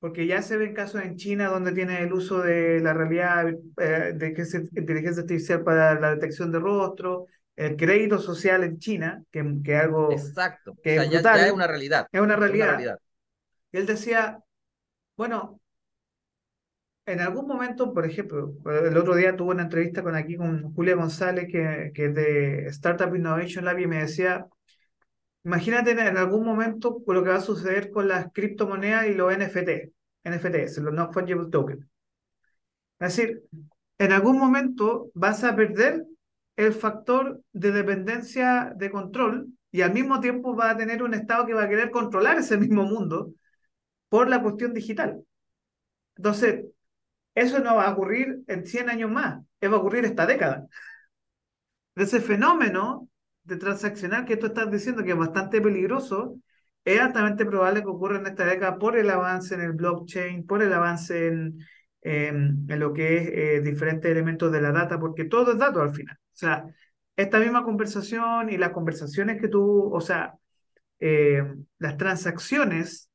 porque ya se ven casos en China donde tiene el uso de la realidad eh, de inteligencia artificial para la detección de rostro, el crédito social en China, que, que algo Exacto. que es, ya, es una realidad. Es una realidad. Y él decía, bueno, en algún momento, por ejemplo, el otro día tuve una entrevista con aquí con Julia González, que, que es de Startup Innovation Lab, y me decía, imagínate en algún momento lo que va a suceder con las criptomonedas y los NFT, NFTs, los Non Fungible Tokens. Es decir, en algún momento vas a perder el factor de dependencia de control y al mismo tiempo va a tener un Estado que va a querer controlar ese mismo mundo por la cuestión digital. Entonces, eso no va a ocurrir en 100 años más, va a ocurrir esta década. Ese fenómeno de transaccional que tú estás diciendo que es bastante peligroso, es altamente probable que ocurra en esta década por el avance en el blockchain, por el avance en, en, lo que es eh, diferentes elementos de la data, porque todo es dato al final. O sea, esta misma conversación y las conversaciones que tú, o sea, eh, las transacciones,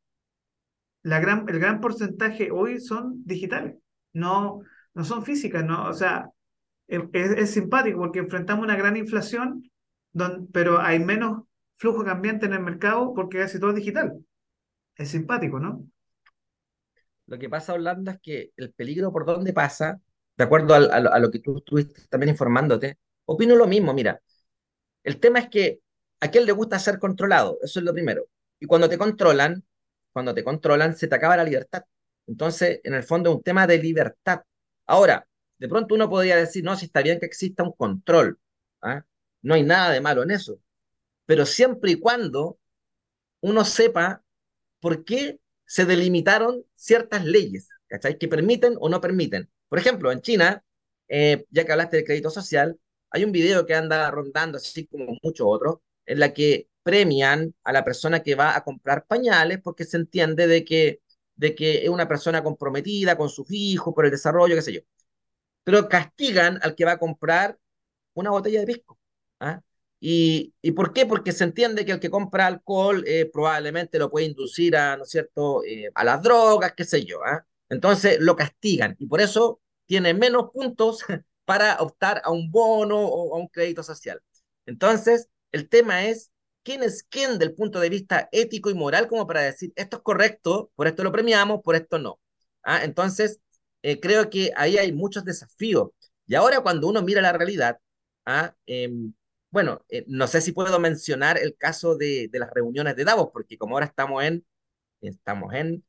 la gran, el gran porcentaje hoy son digitales, no, no son físicas, ¿no? O sea, es, es simpático porque enfrentamos una gran inflación pero hay menos flujo cambiante en el mercado porque casi todo es digital. Es simpático, ¿no? Lo que pasa, Orlando, es que el peligro por donde pasa, de acuerdo a, lo que tú estuviste también informándote, opino lo mismo. Mira, el tema es que a quién le gusta ser controlado, eso es lo primero. Y cuando te controlan, cuando te controlan, se te acaba la libertad. Entonces, en el fondo es un tema de libertad. Ahora, de pronto uno podría decir, no, si está bien que exista un control, ¿ah? No hay nada de malo en eso. Pero siempre y cuando uno sepa por qué se delimitaron ciertas leyes, ¿cachai? Que permiten o no permiten. Por ejemplo, en China, eh, ya que hablaste del crédito social, hay un video que anda rondando, así como muchos otros, en la que premian a la persona que va a comprar pañales porque se entiende de que, es una persona comprometida con sus hijos por el desarrollo, qué sé yo. Pero castigan al que va a comprar una botella de pisco. ¿Ah? ¿Y, ¿Y por qué? Porque se entiende que el que compra alcohol eh, probablemente lo puede inducir a, ¿no es cierto?, eh, a las drogas, qué sé yo. ¿ah? Entonces lo castigan y por eso tiene menos puntos para optar a un bono o a un crédito social. Entonces, el tema es quién es quién del punto de vista ético y moral como para decir esto es correcto, por esto lo premiamos, por esto no. ¿ah? Entonces, eh, creo que ahí hay muchos desafíos. Y ahora cuando uno mira la realidad, ¿ah? Em, bueno, eh, no sé si puedo mencionar el caso de, las reuniones de Davos, porque como ahora estamos en, estamos en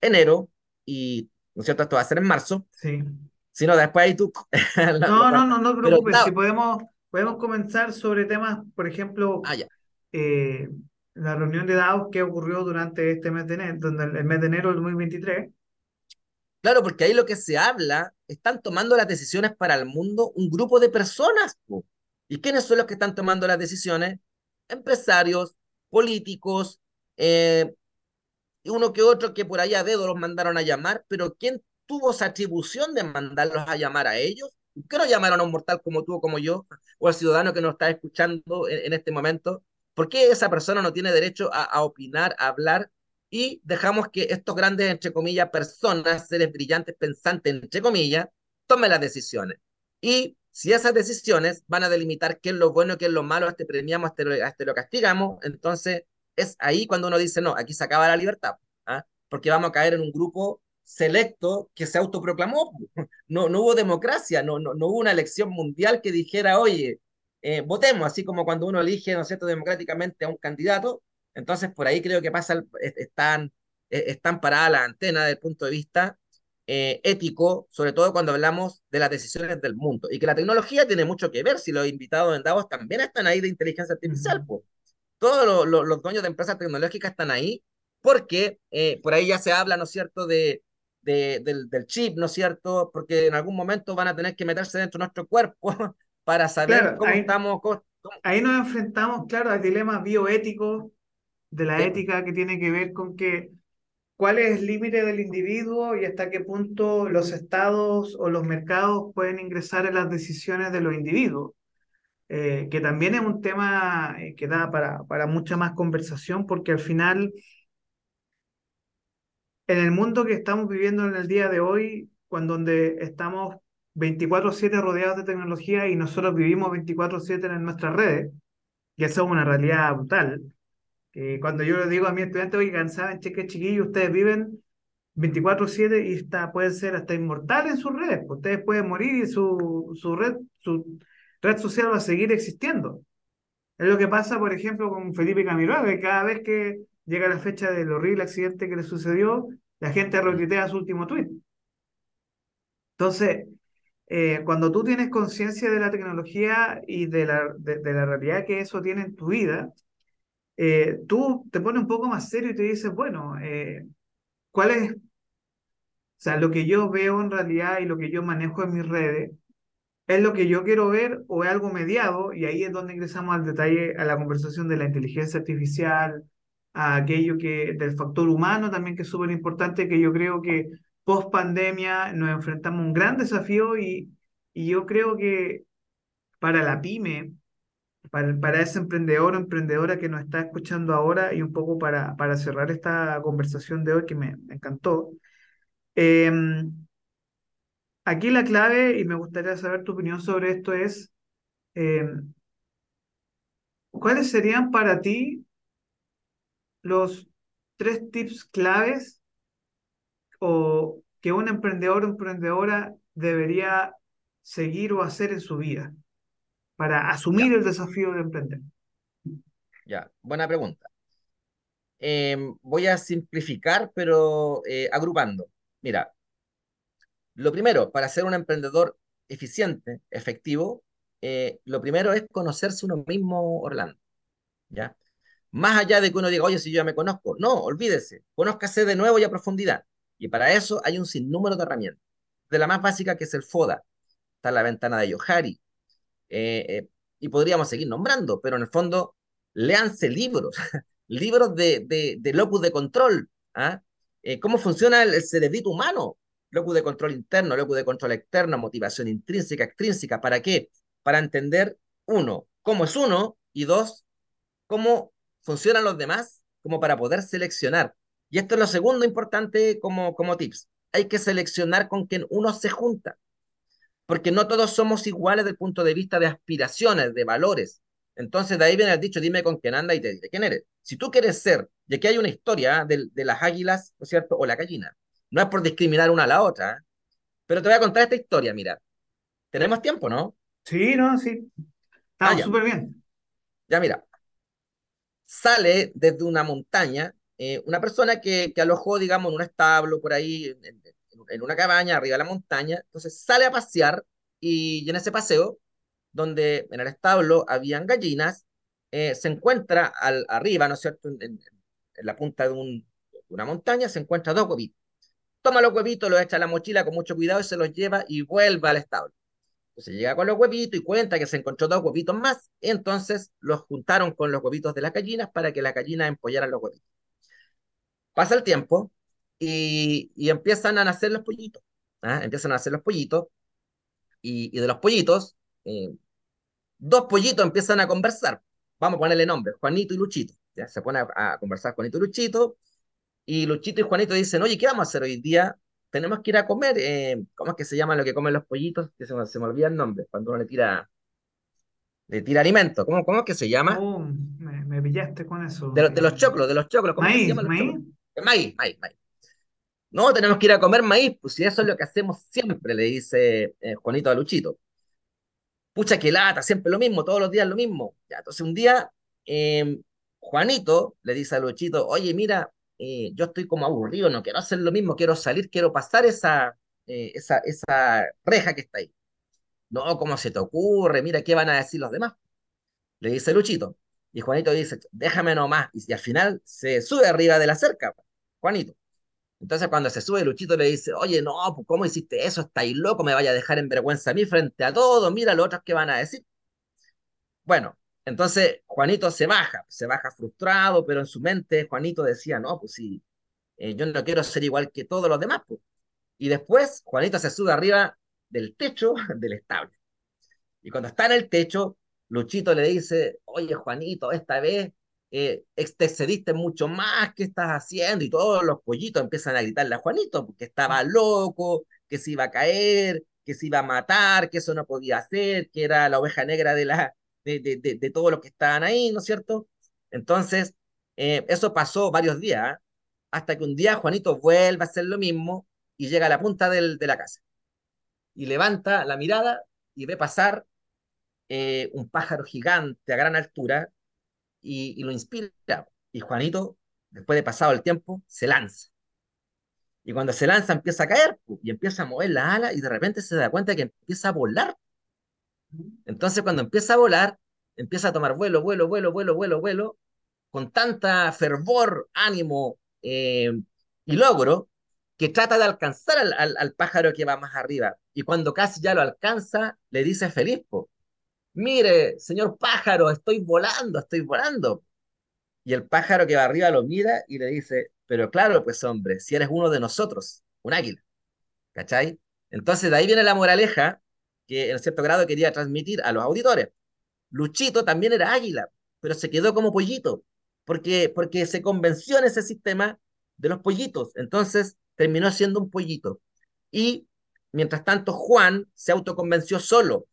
enero y, ¿no es cierto? Esto va a ser en marzo. Sí. Si no, después ahí tú... no, no, no, no te preocupes. si podemos, podemos comenzar sobre temas, por ejemplo, ah, ya. Eh, la reunión de Davos que ocurrió durante este mes de enero, el mes de enero del 2023. Claro, porque ahí lo que se habla, están tomando las decisiones para el mundo un grupo de personas. ¿Y quiénes son los que están tomando las decisiones? Empresarios, políticos, eh, uno que otro que por ahí a dedo los mandaron a llamar, pero ¿quién tuvo esa atribución de mandarlos a llamar a ellos? ¿Por qué no llamaron a un mortal como tú o como yo, o al ciudadano que nos está escuchando en, este momento? ¿Por qué esa persona no tiene derecho a, a, opinar, a hablar? Y dejamos que estos grandes, entre comillas, personas, seres brillantes, pensantes, entre comillas, tomen las decisiones. Y Si esas decisiones van a delimitar qué es lo bueno, qué es lo malo, a este premiamos, a este, lo, lo castigamos, entonces es ahí cuando uno dice, no, aquí se acaba la libertad, ¿ah? porque vamos a caer en un grupo selecto que se autoproclamó. No, no hubo democracia, no, no, no hubo una elección mundial que dijera, oye, eh, votemos, así como cuando uno elige, ¿no es cierto?, democráticamente a un candidato. Entonces, por ahí creo que pasa, están, eh, están paradas las antenas desde el punto de vista eh, ético, sobre todo cuando hablamos de las decisiones del mundo. Y que la tecnología tiene mucho que ver, si los invitados en Davos también están ahí de inteligencia artificial. pues. Todos los dueños de empresas tecnológicas están ahí porque eh, por ahí ya se habla, ¿no es cierto?, de, de del, del, chip, ¿no es cierto?, porque en algún momento van a tener que meterse dentro de nuestro cuerpo para saber cómo estamos. Ahí nos enfrentamos, claro, al dilema bioético de la ética que tiene que ver con que cuál es el límite del individuo y hasta qué punto los estados o los mercados pueden ingresar en las decisiones de los individuos. Eh, que también es un tema eh, que da para, para mucha más conversación, porque al final, en el mundo que estamos viviendo en el día de hoy, cuando donde estamos 24/7 rodeados de tecnología y nosotros vivimos 24/7 en nuestras redes, y eso es una realidad brutal, cuando yo le digo a mi estudiante, oye, cansaban, cheque chiquillo, ustedes viven 24/7 y está, pueden ser hasta inmortales en sus redes. Pues, ustedes pueden morir y su, su, red, su red social va a seguir existiendo. Es lo que pasa, por ejemplo, con Felipe Camiroaga, que cada vez que llega la fecha del horrible accidente que le sucedió, la gente retuitea su último tweet. Entonces, eh, cuando tú tienes conciencia de la tecnología y de la, de la realidad que eso tiene en tu vida, eh, tú te pones un poco más serio y te dices, bueno, eh, ¿cuál es? O sea, lo que yo veo en realidad y lo que yo manejo en mis redes, ¿es lo que yo quiero ver o es algo mediado? Y ahí es donde ingresamos al detalle, a la conversación de la inteligencia artificial, a aquello que, del factor humano también, que es súper importante, que yo creo que post pandemia nos enfrentamos a un gran desafío y, y yo creo que para la pyme, para, ese emprendedor o emprendedora que nos está escuchando ahora y un poco para, para cerrar esta conversación de hoy que me, encantó. Em, aquí la clave, y me gustaría saber tu opinión sobre esto, es em, ¿cuáles serían para ti los tres tips claves o que un emprendedor o emprendedora debería seguir o hacer en su vida? Para asumir el desafío de emprender? Ya, buena pregunta. Em, voy a simplificar, pero eh, agrupando. Mira, lo primero, para ser un emprendedor eficiente, efectivo, eh, lo primero es conocerse uno mismo, Orlando. ¿Ya? Más allá de que uno diga, oye, si yo ya me conozco. No, olvídese, conózcase de nuevo y a profundidad. Y para eso hay un sinnúmero de herramientas. De la más básica, que es el FODA. Está la ventana de Yohari, eh, eh, y podríamos seguir nombrando, pero en el fondo, léanse libros, libros de, de, locus de control, ¿ah? Eh, cómo funciona el, cerebrito humano, locus de control interno, locus de control externo, motivación intrínseca, extrínseca, ¿para qué? Para entender, uno, cómo es uno, y dos, cómo funcionan los demás, como para poder seleccionar. Y esto es lo segundo importante como, como tips. Hay que seleccionar con quien uno se junta porque no todos somos iguales desde el punto de vista de aspiraciones, de valores. Entonces, de ahí viene el dicho, dime con quién anda y te diré quién eres. Si tú quieres ser, y aquí hay una historia de, de, las águilas, ¿no es cierto? O la gallina. No es por discriminar una a la otra, ¿eh? pero te voy a contar esta historia, mira. Tenemos tiempo, ¿no? Sí, no, sí. Está súper bien. Ya, mira. Sale desde una montaña eh, una persona que, que, alojó, digamos, en un establo por ahí, en, en una cabaña arriba de la montaña, entonces sale a pasear y, en ese paseo, donde en el establo habían gallinas, eh, se encuentra al, arriba, ¿no es cierto?, en, la punta de, un, una montaña, se encuentra dos huevitos. Toma los huevitos, los echa a la mochila con mucho cuidado y se los lleva y vuelve al establo. Entonces llega con los huevitos y cuenta que se encontró dos huevitos más, entonces los juntaron con los huevitos de las gallinas para que las gallinas empollaran los huevitos. Pasa el tiempo, y, empiezan a nacer los pollitos. ¿ah? Empiezan a nacer los pollitos y, de los pollitos, eh, dos pollitos empiezan a conversar. Vamos a ponerle nombre, Juanito y Luchito. ¿ya? Se pone a, conversar Juanito y Luchito y Luchito y Juanito dicen, oye, ¿qué vamos a hacer hoy día? tenemos que ir a comer. eh, ¿cómo es que se llama lo que comen los pollitos? Que se me, se me olvida el nombre, cuando uno le tira, le tira alimento. ¿Cómo, cómo es que se llama? Oh, me, me pillaste con eso. De, los- de los Eh, choclos, de los choclos, ¿cómo se maíz, llaman los maíz. maíz, maíz, maíz. No, tenemos que ir a comer maíz, pues si eso es lo que hacemos siempre, le dice eh, Juanito a Luchito. Pucha que lata, siempre lo mismo, todos los días lo mismo. Ya, entonces un día eh, Juanito le dice a Luchito, oye, mira, eh, yo estoy como aburrido, no quiero hacer lo mismo, quiero salir, quiero pasar esa, eh, esa, esa reja que está ahí. No, ¿cómo se te ocurre? Mira, ¿qué van a decir los demás? Le dice Luchito. Y Juanito dice, déjame nomás. Y, y al final se sube arriba de la cerca, Juanito. Entonces cuando se sube, Luchito le dice, oye, no, pues, ¿cómo hiciste eso? Estáis loco, me vaya a dejar en vergüenza a mí frente a todos, mira los otros que van a decir. Bueno, entonces Juanito se baja, se baja frustrado, pero en su mente Juanito decía, no, pues sí, eh, yo no quiero ser igual que todos los demás. Pues. Y después Juanito se sube arriba del techo del establo. Y cuando está en el techo, Luchito le dice, oye Juanito, esta vez eh, te excediste mucho más, ¿qué estás haciendo? Y todos los pollitos empiezan a gritarle a Juanito, porque estaba loco, que se iba a caer, que se iba a matar, que eso no podía hacer, que era la oveja negra de, la, de, de, de, de todos los que estaban ahí, ¿no es cierto? Entonces, eh, eso pasó varios días, ¿eh? hasta que un día Juanito vuelve a hacer lo mismo y llega a la punta del, de la casa y levanta la mirada y ve pasar eh, un pájaro gigante a gran altura y, lo inspira. Y Juanito, después de pasado el tiempo, se lanza. Y cuando se lanza empieza a caer y empieza a mover la ala y de repente se da cuenta que empieza a volar. Entonces cuando empieza a volar, empieza a tomar vuelo, vuelo, vuelo, vuelo, vuelo, vuelo, con tanta fervor, ánimo eh, y logro, que trata de alcanzar al, al, al, pájaro que va más arriba. Y cuando casi ya lo alcanza, le dice feliz, po, mire, señor pájaro, estoy volando, estoy volando. Y el pájaro que va arriba lo mira y le dice, pero claro, pues hombre, si eres uno de nosotros, un águila. ¿Cachai? Entonces de ahí viene la moraleja que en cierto grado quería transmitir a los auditores. Luchito también era águila, pero se quedó como pollito, porque, porque se convenció en ese sistema de los pollitos. Entonces terminó siendo un pollito. Y mientras tanto, Juan se autoconvenció solo,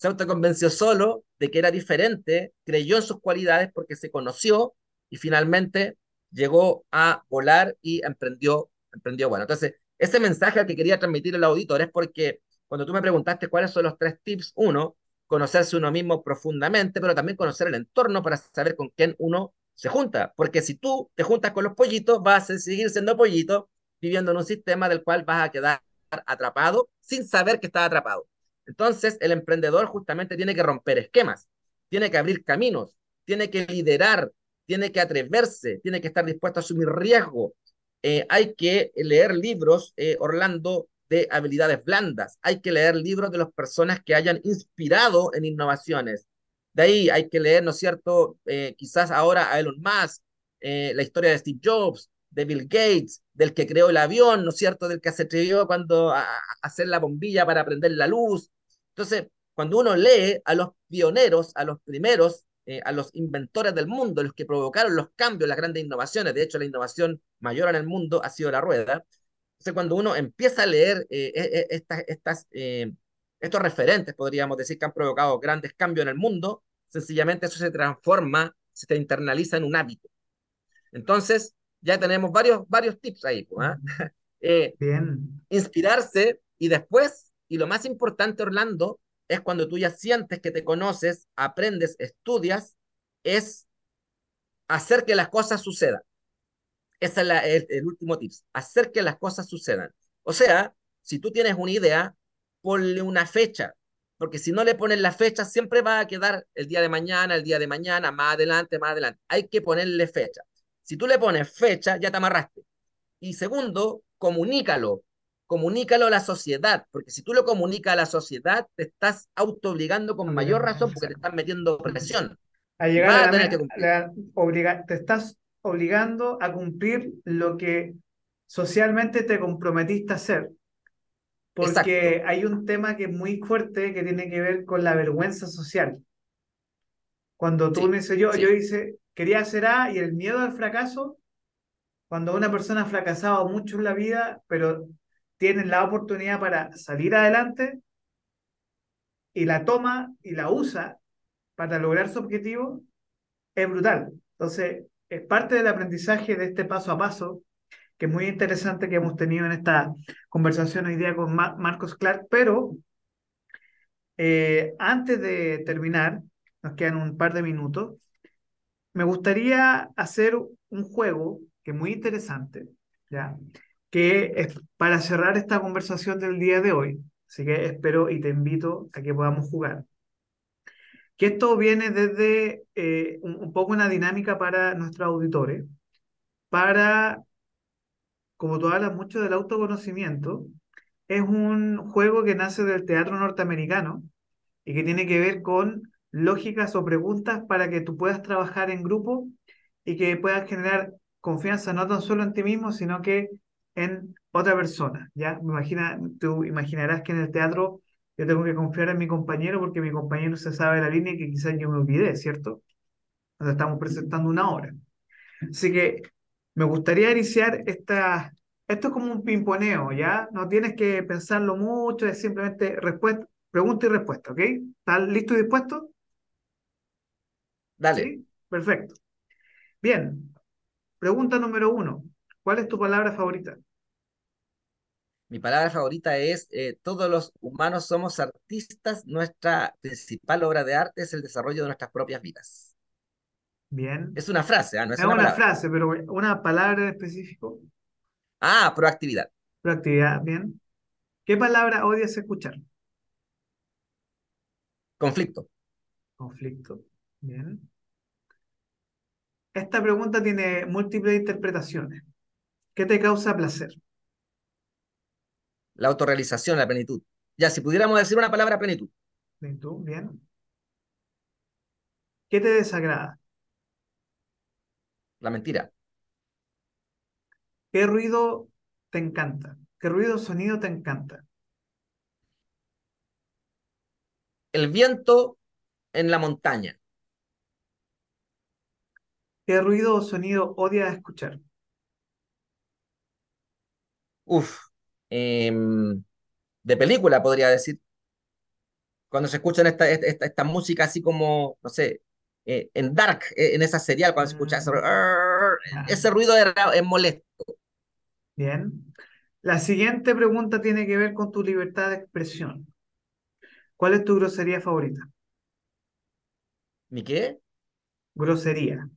se autoconvenció solo de que era diferente, creyó en sus cualidades porque se conoció y finalmente llegó a volar y emprendió, emprendió bueno. Entonces, ese mensaje al que quería transmitir al auditor es porque cuando tú me preguntaste cuáles son los tres tips, uno, conocerse uno mismo profundamente, pero también conocer el entorno para saber con quién uno se junta. Porque si tú te juntas con los pollitos, vas a seguir siendo pollito, viviendo en un sistema del cual vas a quedar atrapado sin saber que estás atrapado. Entonces, el emprendedor justamente tiene que romper esquemas, tiene que abrir caminos, tiene que liderar, tiene que atreverse, tiene que estar dispuesto a asumir riesgo. Eh, hay que leer libros, eh, Orlando, de habilidades blandas. Hay que leer libros de las personas que hayan inspirado en innovaciones. De ahí hay que leer, ¿no es cierto? Eh, quizás ahora a Elon Musk, la historia de Steve Jobs, de Bill Gates, del que creó el avión, ¿no es cierto? Del que se atrevió cuando a, a hacer la bombilla para prender la luz. Entonces, cuando uno lee a los pioneros, a los primeros, eh, a los inventores del mundo, los que provocaron los cambios, las grandes innovaciones, de hecho la innovación mayor en el mundo ha sido la rueda. Entonces, cuando uno empieza a leer eh, eh, estas, estas, estos referentes, podríamos decir, que han provocado grandes cambios en el mundo, sencillamente eso se transforma, se te internaliza en un hábito. Entonces, ya tenemos varios, varios tips ahí. ¿eh? eh, Bien. Inspirarse y después, y lo más importante, Orlando, es cuando tú ya sientes que te conoces, aprendes, estudias, es hacer que las cosas sucedan. Ese es el, el, último tip, hacer que las cosas sucedan. O sea, si tú tienes una idea, ponle una fecha, porque si no le pones la fecha, siempre va a quedar el día de mañana, el día de mañana, más adelante, más adelante. Hay que ponerle fecha. Si tú le pones fecha, ya te amarraste. Y segundo, comunícalo. Comunícalo a la sociedad, porque si tú lo comunicas a la sociedad, te estás autoobligando con mayor razón porque te estás metiendo presión. A llegar a, a tener que cumplir. La, obliga, te estás obligando a cumplir lo que socialmente te comprometiste a hacer. Porque Exacto. hay un tema que es muy fuerte que tiene que ver con la vergüenza social. Cuando tú sí, dices, yo, sí. yo hice, quería hacer A y el miedo al fracaso, cuando una persona ha fracasado mucho en la vida, pero tienen la oportunidad para salir adelante y la toma y la usa para lograr su objetivo, es brutal. Entonces, es parte del aprendizaje de este paso a paso, que es muy interesante que hemos tenido en esta conversación hoy día con Marcos Clark, pero eh, antes de terminar, nos quedan un par de minutos, me gustaría hacer un juego que es muy interesante, ¿ya? Que es para cerrar esta conversación del día de hoy. Así que espero y te invito a que podamos jugar. Que esto viene desde eh, un, poco una dinámica para nuestros auditores, para, como tú hablas mucho del autoconocimiento, es un juego que nace del teatro norteamericano y que tiene que ver con lógicas o preguntas para que tú puedas trabajar en grupo y que puedas generar confianza no tan solo en ti mismo, sino que en otra persona, ¿ya? Me imagina, tú imaginarás que en el teatro yo tengo que confiar en mi compañero porque mi compañero se sabe la línea que quizás yo me olvidé, ¿cierto? Nos estamos presentando una hora. Así que me gustaría iniciar esta... Esto es como un pimponeo, ¿ya? No tienes que pensarlo mucho, es simplemente respuesta, pregunta y respuesta, ¿ok? ¿Estás listo y dispuesto? Dale. ¿Sí? Perfecto. Bien. Pregunta número uno. ¿Cuál es tu palabra favorita? Mi palabra favorita es, eh, todos los humanos somos artistas, nuestra principal obra de arte es el desarrollo de nuestras propias vidas. Bien. Es una frase, ¿ah? no es, es una, frase, pero una palabra en específico. Ah, proactividad. Proactividad, bien. ¿Qué palabra odias escuchar? Conflicto. Conflicto, bien. Esta pregunta tiene múltiples interpretaciones. ¿Qué te causa placer? La autorrealización, la plenitud. Ya, si pudiéramos decir una palabra, plenitud. Plenitud, bien. ¿Qué te desagrada? La mentira. ¿Qué ruido te encanta? ¿Qué ruido o sonido te encanta? El viento en la montaña. ¿Qué ruido o sonido odias escuchar? Uf, em, de película podría decir. Cuando se escuchan esta, esta, esta música así como, no sé, eh, en Dark, eh, en esa serial, cuando se escucha ese, mm. ese ruido es molesto. Bien. La siguiente pregunta tiene que ver con tu libertad de expresión. ¿Cuál es tu grosería favorita? ¿Mi qué? Grosería.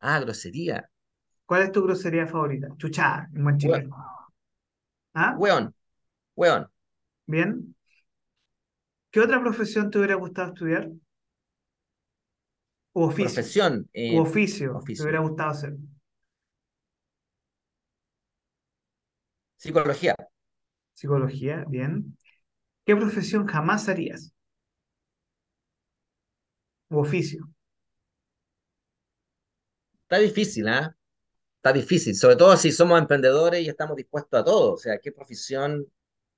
Ah, grosería. ¿Cuál es tu grosería favorita? Chuchá, en buen chileno. ¿Ah? Weón. Weón. Bien. ¿Qué otra profesión te hubiera gustado estudiar? ¿O oficio? Profesión. Eh, oficio, oficio. te hubiera gustado hacer? Psicología. Psicología, bien. ¿Qué profesión jamás harías? ¿O oficio? Está difícil, ¿ah? Está difícil, sobre todo si somos emprendedores y estamos dispuestos a todo. O sea, ¿qué profesión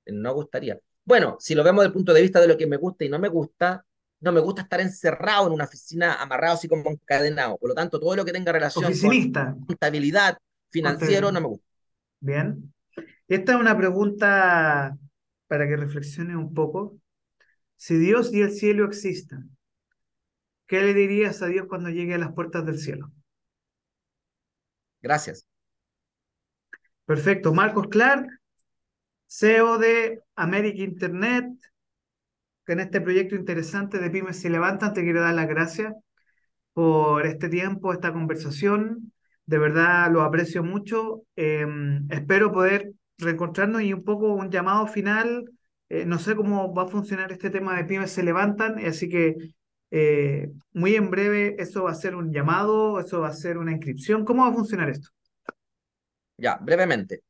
no gustaría? Bueno, si lo vemos desde el punto de vista de lo que me gusta y no me gusta, no me gusta estar encerrado en una oficina, amarrado así como encadenado. Por lo tanto, todo lo que tenga relación Oficinista. con contabilidad, financiero, no me gusta. Bien. Esta es una pregunta para que reflexiones un poco. Si Dios y el cielo existen, ¿qué le dirías a Dios cuando llegue a las puertas del cielo? Gracias. Perfecto. Marcos Clark, CEO de América Internet, que en este proyecto interesante de Pymes se levantan, te quiero dar las gracias por este tiempo, esta conversación. De verdad lo aprecio mucho. Em, espero poder reencontrarnos y un poco un llamado final. Eh, no sé cómo va a funcionar este tema de Pymes se levantan, así que eh, muy en breve, eso va a ser un llamado, eso va a ser una inscripción. ¿Cómo va a funcionar esto? Ya, brevemente.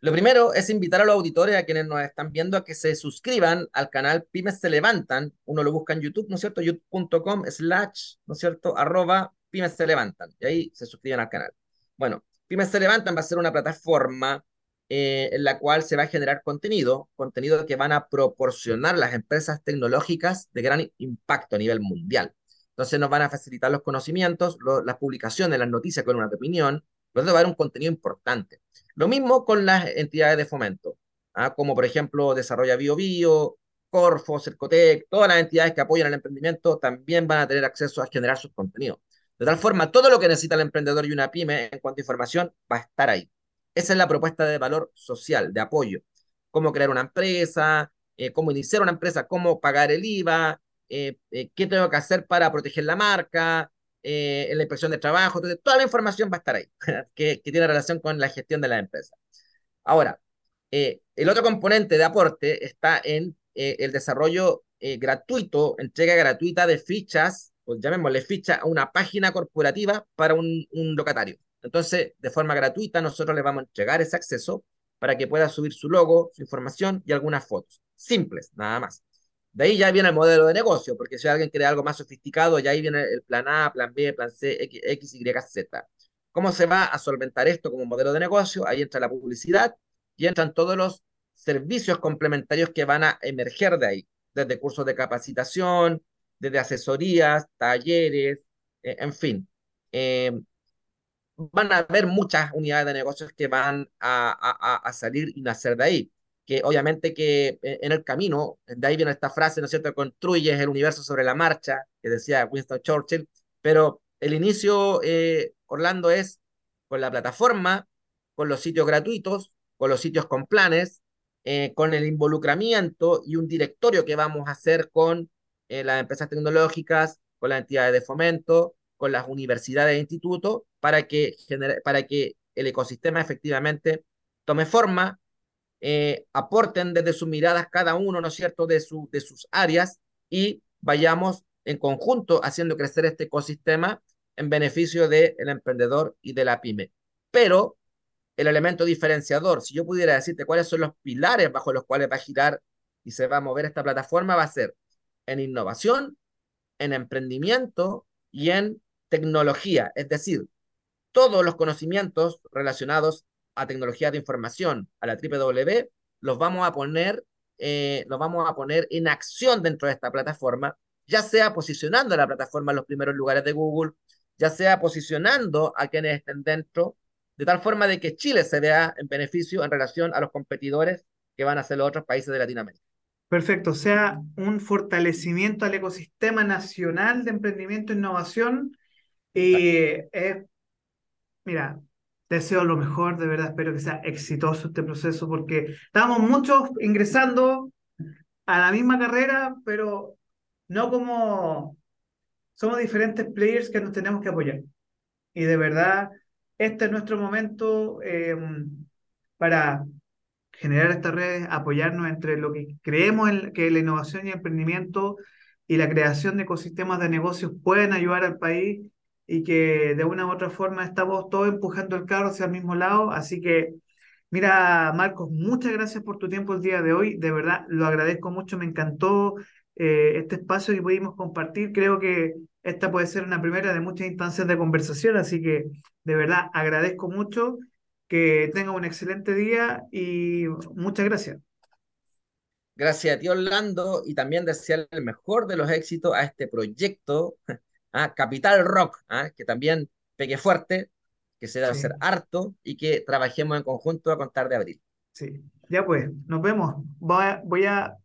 Lo primero es invitar a los auditores, a quienes nos están viendo, a que se suscriban al canal Pymes se levantan. Uno lo busca en YouTube, ¿no es cierto? youtube.com slash, ¿no es cierto? Arroba Pymes se levantan. Y ahí se suscriben al canal. Bueno, Pymes se levantan va a ser una plataforma eh, en la cual se va a generar contenido, contenido que van a proporcionar las empresas tecnológicas de gran impacto a nivel mundial. Entonces nos van a facilitar los conocimientos, las publicaciones, las noticias, columnas de opinión, lo va a haber un contenido importante. Lo mismo con las entidades de fomento, ¿ah? como por ejemplo Desarrolla Bio Bio, Corfo, Cercotec, todas las entidades que apoyan el emprendimiento también van a tener acceso a generar sus contenidos. De tal forma, todo lo que necesita el emprendedor y una pyme en cuanto a información va a estar ahí. Esa es la propuesta de valor social, de apoyo. Cómo crear una empresa, eh, cómo iniciar una empresa, cómo pagar el IVA, eh, eh, qué tengo que hacer para proteger la marca, la inspección de trabajo. Entonces, toda la información va a estar ahí, que, tiene relación con la gestión de la empresa. Ahora, el otro componente de aporte está en el desarrollo gratuito, entrega gratuita de fichas, pues llamémosle ficha a una página corporativa para un, un locatario. Entonces, de forma gratuita, nosotros le vamos a entregar ese acceso para que pueda subir su logo, su información y algunas fotos. Simples, nada más. De ahí ya viene el modelo de negocio, porque si alguien quiere algo más sofisticado, ya ahí viene el plan A, plan B, plan C, X, Y, Z. ¿Cómo se va a solventar esto como modelo de negocio? Ahí entra la publicidad y entran todos los servicios complementarios que van a emerger de ahí, desde cursos de capacitación, desde asesorías, talleres, eh, en fin. Eh, van a haber muchas unidades de negocios que van a, a, salir y nacer de ahí. Que obviamente que eh, en el camino, de ahí viene esta frase, ¿no es cierto?, construyes el universo sobre la marcha, que decía Winston Churchill, pero el inicio, eh, Orlando, es con la plataforma, con los sitios gratuitos, con los sitios con planes, eh, con el involucramiento y un directorio que vamos a hacer con las empresas tecnológicas, con las entidades de fomento, con las universidades e institutos para que, para que el ecosistema efectivamente tome forma, eh, aporten desde sus miradas cada uno, ¿no es cierto?, de, su, de sus áreas y vayamos en conjunto haciendo crecer este ecosistema en beneficio del emprendedor y de la pyme. Pero el elemento diferenciador, si yo pudiera decirte cuáles son los pilares bajo los cuales va a girar y se va a mover esta plataforma, va a ser en innovación, en emprendimiento y en tecnología, es decir, todos los conocimientos relacionados a tecnología de información, a la W, los vamos a poner, eh, los vamos a poner en acción dentro de esta plataforma, ya sea posicionando la plataforma en los primeros lugares de Google, ya sea posicionando a quienes estén dentro, de tal forma de que Chile se vea en beneficio en relación a los competidores que van a ser los otros países de Latinoamérica. Perfecto, o sea, un fortalecimiento al ecosistema nacional de emprendimiento e innovación y mira, deseo lo mejor, de verdad, espero que sea exitoso este proceso porque estamos muchos ingresando a la misma carrera, pero no como somos diferentes players que nos tenemos que apoyar. Y de verdad, este es nuestro momento em, para generar estas redes, apoyarnos entre lo que creemos en que la innovación y el emprendimiento y la creación de ecosistemas de negocios pueden ayudar al país y que de una u otra forma estamos todos empujando el carro hacia el mismo lado. Así que, mira, Marcos, muchas gracias por tu tiempo el día de hoy. De verdad, lo agradezco mucho. Me encantó eh, este espacio que pudimos compartir. Creo que esta puede ser una primera de muchas instancias de conversación. Así que, de verdad, agradezco mucho. Que tenga un excelente día y muchas gracias. Gracias a ti, Orlando, y también desearle el mejor de los éxitos a este proyecto ¿ah? Capital Rock, ¿ah? que también pegue fuerte, que se debe hacer harto y que trabajemos en conjunto a contar de abril. Sí, ya pues, nos vemos. Voy a, voy a